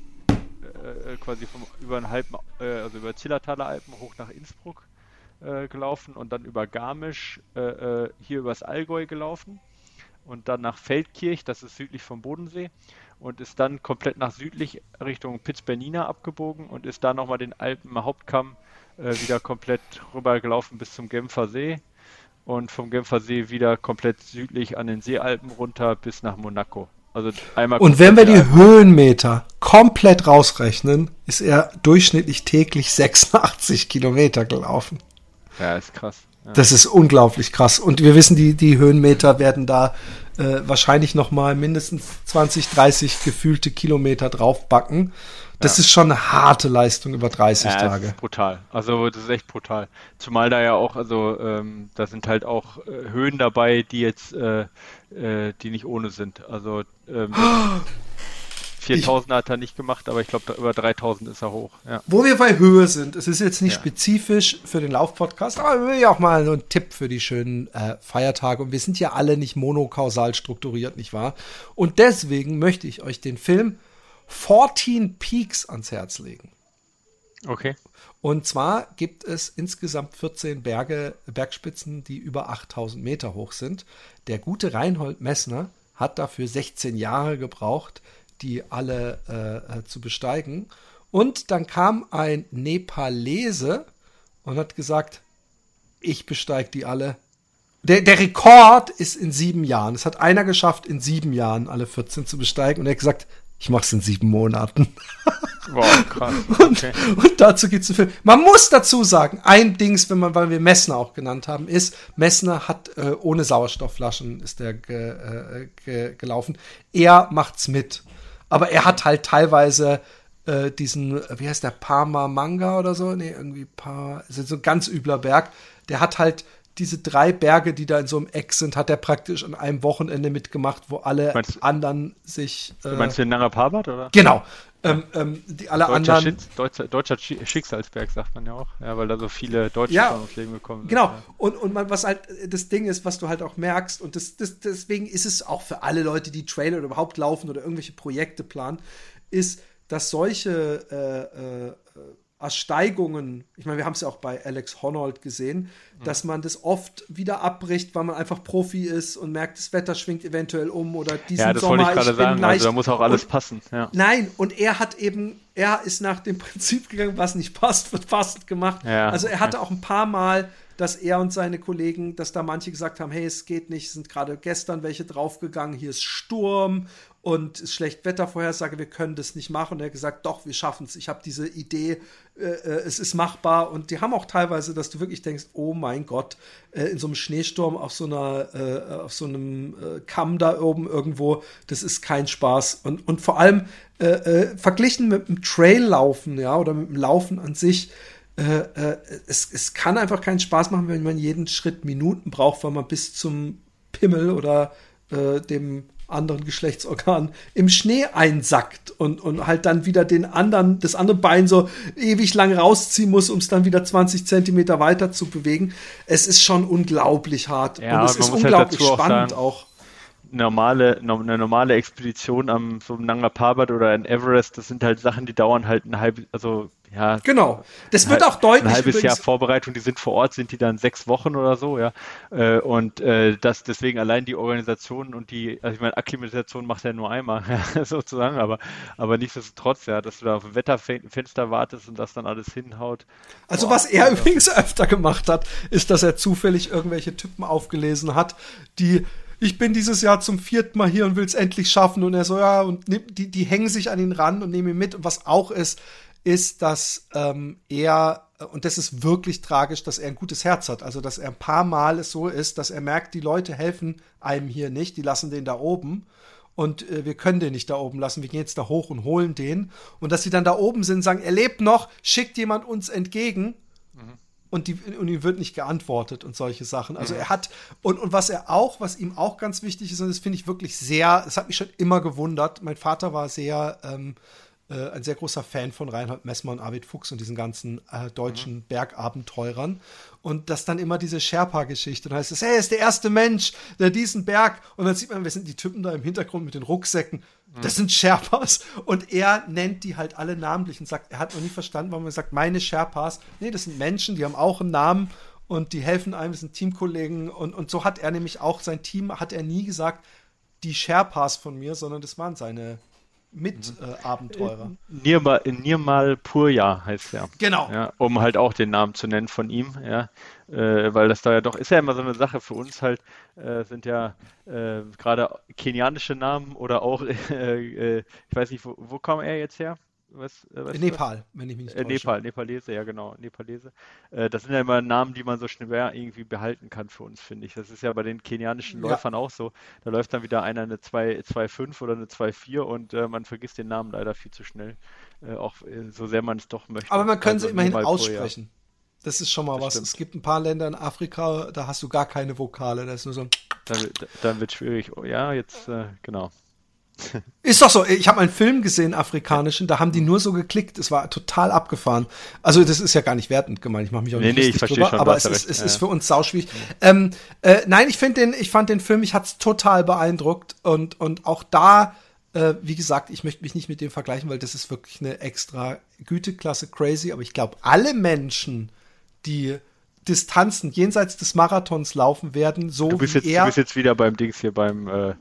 äh, quasi vom, über einen halben, äh, also über Zillertaler Alpen hoch nach Innsbruck äh, gelaufen und dann über Garmisch äh, äh, hier übers Allgäu gelaufen und dann nach Feldkirch, das ist südlich vom Bodensee und ist dann komplett nach südlich Richtung Pitzbernina abgebogen und ist da nochmal den Alpen Hauptkamm wieder komplett rüber gelaufen bis zum Genfer See und vom Genfer See wieder komplett südlich an den Seealpen runter bis nach Monaco. Also einmal Und wenn wir die Höhenmeter komplett rausrechnen, ist er durchschnittlich täglich 86 Kilometer gelaufen. Ja, ist krass. Ja. Das ist unglaublich krass. Und wir wissen, die, die Höhenmeter werden da äh, wahrscheinlich noch mal mindestens 20, 30 gefühlte Kilometer draufbacken. Das ja. ist schon eine harte Leistung über 30 ja, Tage. Das ist brutal. Also das ist echt brutal. Zumal da ja auch, also ähm, da sind halt auch äh, Höhen dabei, die jetzt, äh, äh, die nicht ohne sind. Also ähm, 4000 hat er nicht gemacht, aber ich glaube, über 3000 ist er hoch. Ja. Wo wir bei Höhe sind, es ist jetzt nicht ja. spezifisch für den Laufpodcast, aber wir will ja auch mal so einen Tipp für die schönen äh, Feiertage. Und wir sind ja alle nicht monokausal strukturiert, nicht wahr? Und deswegen möchte ich euch den Film 14 Peaks ans Herz legen. Okay. Und zwar gibt es insgesamt 14 Berge, Bergspitzen, die über 8000 Meter hoch sind. Der gute Reinhold Messner hat dafür 16 Jahre gebraucht, die alle äh, äh, zu besteigen. Und dann kam ein Nepalese und hat gesagt, ich besteige die alle. Der, der Rekord ist in sieben Jahren. Es hat einer geschafft, in sieben Jahren alle 14 zu besteigen. Und er hat gesagt, ich mache es in sieben Monaten. Wow, krass. und, okay. und dazu gibt es einen Film. Man muss dazu sagen, ein Dings, wenn man, weil wir Messner auch genannt haben, ist, Messner hat äh, ohne Sauerstoffflaschen ist der ge, äh, ge, gelaufen. Er macht's mit. Aber er hat halt teilweise äh, diesen, wie heißt der, Parma Manga oder so? Nee, irgendwie Parma, ist so ein ganz übler Berg. Der hat halt diese drei Berge, die da in so einem Eck sind, hat er praktisch an einem Wochenende mitgemacht, wo alle meinst, anderen sich. Äh, meinst du den Nanga Parbat, oder? Genau. Ähm, ähm, die alle deutscher anderen. Schiz, deutscher, deutscher, Schicksalsberg sagt man ja auch, ja, weil da so viele Deutsche ja, ums Leben gekommen sind. Genau. Ja. Und, und man, was halt das Ding ist, was du halt auch merkst, und das, das, deswegen ist es auch für alle Leute, die Trailer oder überhaupt laufen oder irgendwelche Projekte planen, ist, dass solche äh, äh, Ersteigungen, ich meine, wir haben es ja auch bei Alex Honnold gesehen, mhm. dass man das oft wieder abbricht, weil man einfach Profi ist und merkt, das Wetter schwingt eventuell um oder diesen ja, das Sommer. Wollte ich gerade sagen, also da muss auch alles und, passen. Ja. Nein, und er hat eben, er ist nach dem Prinzip gegangen, was nicht passt, wird passend gemacht. Ja, also er hatte auch ein paar Mal dass er und seine Kollegen, dass da manche gesagt haben, hey, es geht nicht, sind gerade gestern welche draufgegangen, hier ist Sturm und ist schlecht Wettervorhersage, wir können das nicht machen. Und er hat gesagt, doch, wir schaffen es. Ich habe diese Idee, äh, äh, es ist machbar. Und die haben auch teilweise, dass du wirklich denkst, oh mein Gott, äh, in so einem Schneesturm auf so einer, äh, auf so einem äh, Kamm da oben irgendwo, das ist kein Spaß. Und, und vor allem äh, verglichen mit dem Traillaufen, ja, oder mit dem Laufen an sich, es, es kann einfach keinen Spaß machen, wenn man jeden Schritt Minuten braucht, weil man bis zum Pimmel oder dem anderen Geschlechtsorgan im Schnee einsackt und, und halt dann wieder den anderen, das andere Bein so ewig lang rausziehen muss, um es dann wieder 20 Zentimeter weiter zu bewegen. Es ist schon unglaublich hart. Ja, und es ist halt unglaublich halt spannend auch, auch. Normale, eine normale Expedition am so Nanga Parbat oder ein Everest, das sind halt Sachen, die dauern halt ein halb, also ja. Genau. Das wird auch deutlich. Ein halbes Jahr Vorbereitung, die sind vor Ort, sind die dann sechs Wochen oder so, ja. Äh, und äh, das deswegen allein die Organisation und die, also ich meine, Akklimatisation macht er nur einmal, sozusagen, aber, aber nichtsdestotrotz, ja, dass du da auf ein Wetterfenster wartest und das dann alles hinhaut. Also Boah, was er ja. übrigens öfter gemacht hat, ist, dass er zufällig irgendwelche Typen aufgelesen hat, die ich bin dieses Jahr zum vierten Mal hier und will es endlich schaffen. Und er so, ja, und die, die hängen sich an ihn ran und nehmen ihn mit. Und was auch ist, ist, dass ähm, er, und das ist wirklich tragisch, dass er ein gutes Herz hat. Also, dass er ein paar Mal es so ist, dass er merkt, die Leute helfen einem hier nicht, die lassen den da oben. Und äh, wir können den nicht da oben lassen. Wir gehen jetzt da hoch und holen den. Und dass sie dann da oben sind, sagen, er lebt noch, schickt jemand uns entgegen. Mhm und, die, und ihm wird nicht geantwortet und solche Sachen. Also mhm. er hat, und, und was er auch, was ihm auch ganz wichtig ist, und das finde ich wirklich sehr, das hat mich schon immer gewundert. Mein Vater war sehr, ähm, äh, ein sehr großer Fan von Reinhold Messmer und Arvid Fuchs und diesen ganzen äh, deutschen mhm. Bergabenteurern. Und das dann immer diese Sherpa-Geschichte. Und heißt es, hey, er ist der erste Mensch, der diesen Berg. Und dann sieht man, wer sind die Typen da im Hintergrund mit den Rucksäcken. Das sind Sherpas. Und er nennt die halt alle namentlich und sagt, er hat noch nie verstanden, warum er sagt, meine Sherpas. Nee, das sind Menschen, die haben auch einen Namen und die helfen einem, das sind Teamkollegen. Und, und so hat er nämlich auch sein Team, hat er nie gesagt, die Sherpas von mir, sondern das waren seine Mitabenteurer. Mhm. Äh, Nirmal, Nirmal Purja heißt er. Genau. Ja, um halt auch den Namen zu nennen von ihm, ja. Äh, weil das da ja doch ist ja immer so eine Sache für uns halt, äh, sind ja äh, gerade kenianische Namen oder auch, äh, ich weiß nicht, wo, wo kam er jetzt her? Was, äh, Nepal, was? wenn ich mich nicht äh, Nepal, Nepalese, ja genau, Nepalese. Äh, das sind ja immer Namen, die man so schwer irgendwie behalten kann für uns, finde ich. Das ist ja bei den kenianischen ja. Läufern auch so. Da läuft dann wieder einer eine 2,5 oder eine 2,4 und äh, man vergisst den Namen leider viel zu schnell. Äh, auch äh, so sehr man es doch möchte. Aber man kann also, sie immerhin aussprechen. Das ist schon mal das was. Stimmt. Es gibt ein paar Länder in Afrika, da hast du gar keine Vokale. Da ist nur so ein. Dann, dann wird es schwierig. Oh, ja, jetzt, genau. Ist doch so. Ich habe einen Film gesehen, afrikanischen, da haben die nur so geklickt. Es war total abgefahren. Also das ist ja gar nicht wertend gemeint. Ich mache mich auch nicht nee, nee, drüber, schon, aber es, ist, es ja. ist für uns sauschwierig. Ja. Ähm, äh, nein, ich finde den, ich fand den Film, ich hat's total beeindruckt und und auch da, äh, wie gesagt, ich möchte mich nicht mit dem vergleichen, weil das ist wirklich eine extra Güteklasse crazy. Aber ich glaube, alle Menschen, die Distanzen jenseits des Marathons laufen werden, so du bist wie jetzt, er. Du bist jetzt wieder beim Dings hier beim äh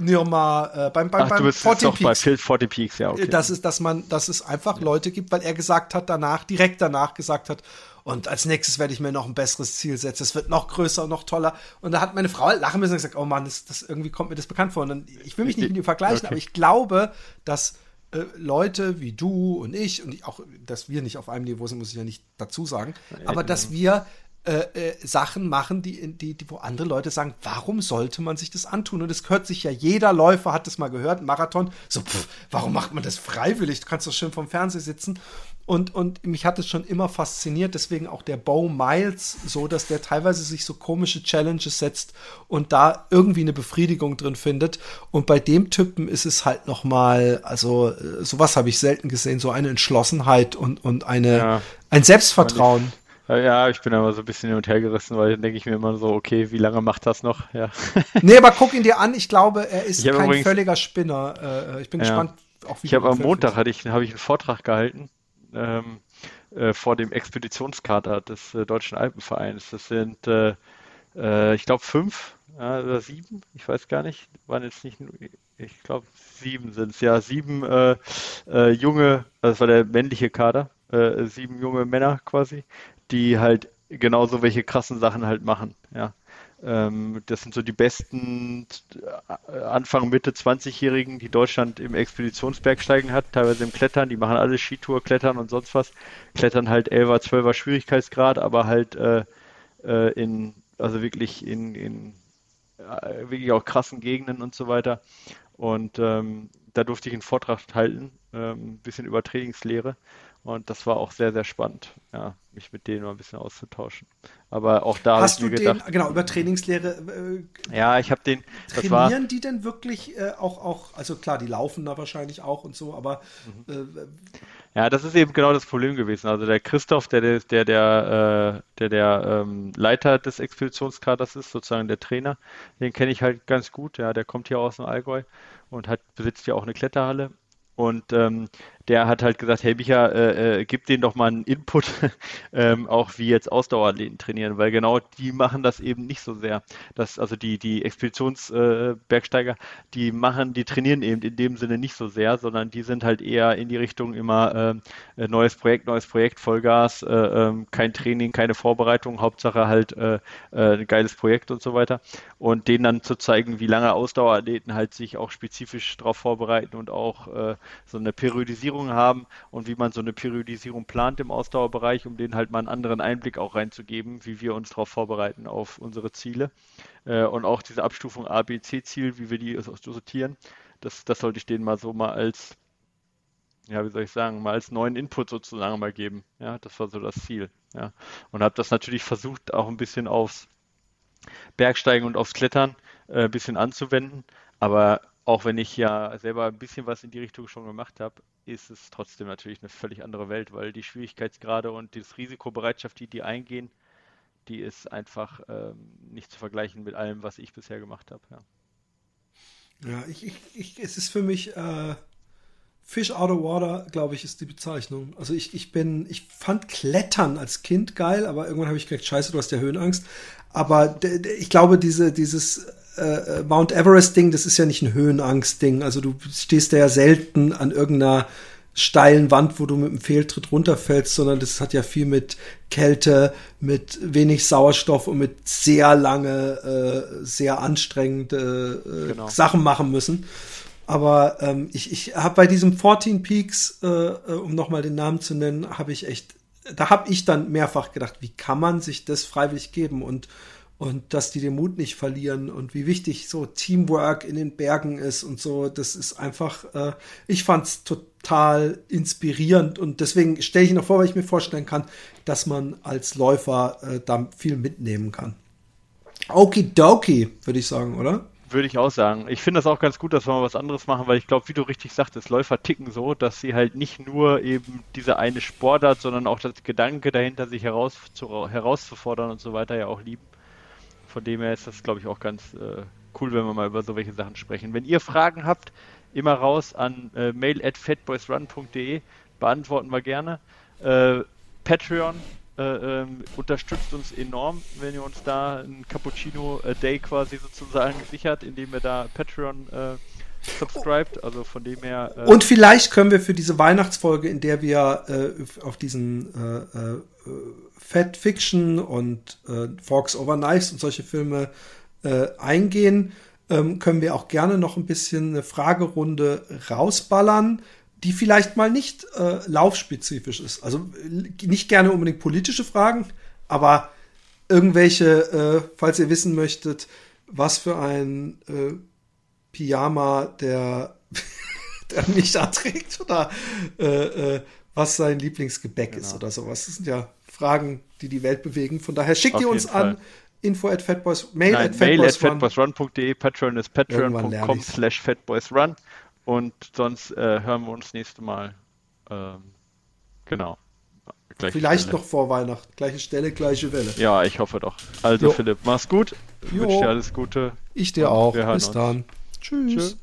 Nirma, äh, beim, beim, Ach, beim du bist 40 Peaks. bei 40 Peaks, ja, okay. Das ist, dass man, dass es einfach Leute gibt, weil er gesagt hat danach, direkt danach gesagt hat, und als nächstes werde ich mir noch ein besseres Ziel setzen. Es wird noch größer und noch toller. Und da hat meine Frau halt lachen müssen und gesagt, oh Mann, das, das irgendwie kommt mir das bekannt vor. Und dann, ich will mich nicht mit ihm vergleichen, okay. aber ich glaube, dass äh, Leute wie du und ich, und auch, dass wir nicht auf einem Niveau sind, muss ich ja nicht dazu sagen, aber dass wir äh, äh, Sachen machen, die, die, die, wo andere Leute sagen, warum sollte man sich das antun? Und es hört sich ja jeder Läufer hat das mal gehört, Marathon, so, pff, warum macht man das freiwillig? Du kannst doch schön vom Fernseher sitzen. Und, und mich hat es schon immer fasziniert, deswegen auch der Bow Miles, so dass der teilweise sich so komische Challenges setzt und da irgendwie eine Befriedigung drin findet. Und bei dem Typen ist es halt noch mal, also äh, sowas habe ich selten gesehen, so eine Entschlossenheit und, und eine, ja. ein Selbstvertrauen. Ja, ich bin aber so ein bisschen hin und her gerissen, weil dann denke ich mir immer so, okay, wie lange macht das noch? Ja. nee, aber guck ihn dir an, ich glaube, er ist kein übrigens, völliger Spinner. Äh, ich bin ja. gespannt, auch wie Ich habe am Montag hatte ich, habe ich einen Vortrag gehalten ähm, äh, vor dem Expeditionskader des äh, Deutschen Alpenvereins. Das sind, äh, äh, ich glaube, fünf oder sieben, ich weiß gar nicht, waren jetzt nicht, ich glaube, sieben sind es, ja, sieben äh, junge, das war der männliche Kader, sieben junge Männer quasi, die halt genauso welche krassen Sachen halt machen. Ja. Ähm, das sind so die besten äh, Anfang, Mitte 20-Jährigen, die Deutschland im Expeditionsbergsteigen hat, teilweise im Klettern, die machen alle Skitour, Klettern und sonst was. Klettern halt 11er, 12er Schwierigkeitsgrad, aber halt äh, äh, in, also wirklich in, in äh, wirklich auch krassen Gegenden und so weiter. Und ähm, da durfte ich einen Vortrag halten, ähm, ein bisschen über Trainingslehre. Und das war auch sehr, sehr spannend, ja, mich mit denen mal ein bisschen auszutauschen. Aber auch da hast du gedacht, den, genau, über Trainingslehre. Äh, ja, ich habe den. Trainieren war, die denn wirklich äh, auch, auch, also klar, die laufen da wahrscheinlich auch und so, aber. Mhm. Äh, ja, das ist eben genau das Problem gewesen. Also der Christoph, der der, der, der, äh, der, der ähm, Leiter des Expeditionskaders ist, sozusagen der Trainer, den kenne ich halt ganz gut. Ja, der kommt hier aus dem Allgäu und hat, besitzt ja auch eine Kletterhalle. Und ähm, der hat halt gesagt, hey Micha, äh, äh, gib denen doch mal einen Input, ähm, auch wie jetzt Ausdauerathleten trainieren, weil genau die machen das eben nicht so sehr. Das, also die, die Expeditionsbergsteiger, äh, die machen, die trainieren eben in dem Sinne nicht so sehr, sondern die sind halt eher in die Richtung immer äh, neues Projekt, neues Projekt, Vollgas, äh, ähm, kein Training, keine Vorbereitung, Hauptsache halt äh, äh, ein geiles Projekt und so weiter. Und denen dann zu zeigen, wie lange Ausdauerathleten halt sich auch spezifisch darauf vorbereiten und auch äh, so eine Periodisierung haben und wie man so eine Periodisierung plant im Ausdauerbereich, um denen halt mal einen anderen Einblick auch reinzugeben, wie wir uns darauf vorbereiten auf unsere Ziele. Äh, und auch diese Abstufung A, B, C-Ziel, wie wir die sortieren, das, das sollte ich denen mal so mal als ja, wie soll ich sagen, mal als neuen Input sozusagen mal geben. Ja, das war so das Ziel. Ja, und habe das natürlich versucht, auch ein bisschen aufs Bergsteigen und aufs Klettern äh, ein bisschen anzuwenden. Aber auch wenn ich ja selber ein bisschen was in die Richtung schon gemacht habe, ist es trotzdem natürlich eine völlig andere Welt, weil die Schwierigkeitsgrade und die Risikobereitschaft, die die eingehen, die ist einfach ähm, nicht zu vergleichen mit allem, was ich bisher gemacht habe. Ja, ja ich, ich, ich, es ist für mich äh, Fish out of water, glaube ich, ist die Bezeichnung. Also ich, ich bin, ich fand Klettern als Kind geil, aber irgendwann habe ich gedacht, scheiße, du hast ja Höhenangst. Aber ich glaube, diese, dieses äh, Mount Everest-Ding, das ist ja nicht ein Höhenangst-Ding. Also du stehst da ja selten an irgendeiner steilen Wand, wo du mit dem Fehltritt runterfällst, sondern das hat ja viel mit Kälte, mit wenig Sauerstoff und mit sehr lange, äh, sehr anstrengende äh, genau. Sachen machen müssen. Aber ähm, ich, ich habe bei diesem 14 Peaks, äh, äh um nochmal den Namen zu nennen, habe ich echt, da habe ich dann mehrfach gedacht, wie kann man sich das freiwillig geben und und dass die den Mut nicht verlieren und wie wichtig so Teamwork in den Bergen ist und so, das ist einfach, äh, ich fand's total inspirierend und deswegen stelle ich noch vor, weil ich mir vorstellen kann, dass man als Läufer äh, da viel mitnehmen kann. Okidoki, würde ich sagen, oder? Würde ich auch sagen. Ich finde das auch ganz gut, dass wir mal was anderes machen, weil ich glaube, wie du richtig sagtest, Läufer ticken so, dass sie halt nicht nur eben diese eine Sportart, sondern auch das Gedanke dahinter, sich heraus zu, herauszufordern und so weiter ja auch lieben. Von dem her ist das, glaube ich, auch ganz äh, cool, wenn wir mal über so welche Sachen sprechen. Wenn ihr Fragen habt, immer raus an äh, mail at fatboysrun.de, beantworten wir gerne. Äh, Patreon äh, ähm, unterstützt uns enorm, wenn ihr uns da ein Cappuccino a Day quasi sozusagen sichert, indem ihr da Patreon subscribt. Also von dem her. Äh Und vielleicht können wir für diese Weihnachtsfolge, in der wir äh, auf diesen äh, äh, Fat Fiction und äh, Forks Over Knives und solche Filme äh, eingehen, ähm, können wir auch gerne noch ein bisschen eine Fragerunde rausballern die vielleicht mal nicht äh, laufspezifisch ist. Also nicht gerne unbedingt politische Fragen, aber irgendwelche, äh, falls ihr wissen möchtet, was für ein äh, Pyjama der, der Micha trägt oder äh, äh, was sein Lieblingsgebäck genau. ist oder sowas. Das sind ja Fragen, die die Welt bewegen. Von daher schickt Auf ihr uns an info at fatboys, mail Nein, at mail fatboysrun.de, patreon ist patreon.com slash fatboysrun und sonst äh, hören wir uns nächste Mal. Ähm, genau. Gleiche Vielleicht Stelle. noch vor Weihnachten. Gleiche Stelle, gleiche Welle. Ja, ich hoffe doch. Also jo. Philipp, mach's gut. Ich wünsche dir alles Gute. Ich dir auch. Bis uns. dann. Tschüss. Tschüss.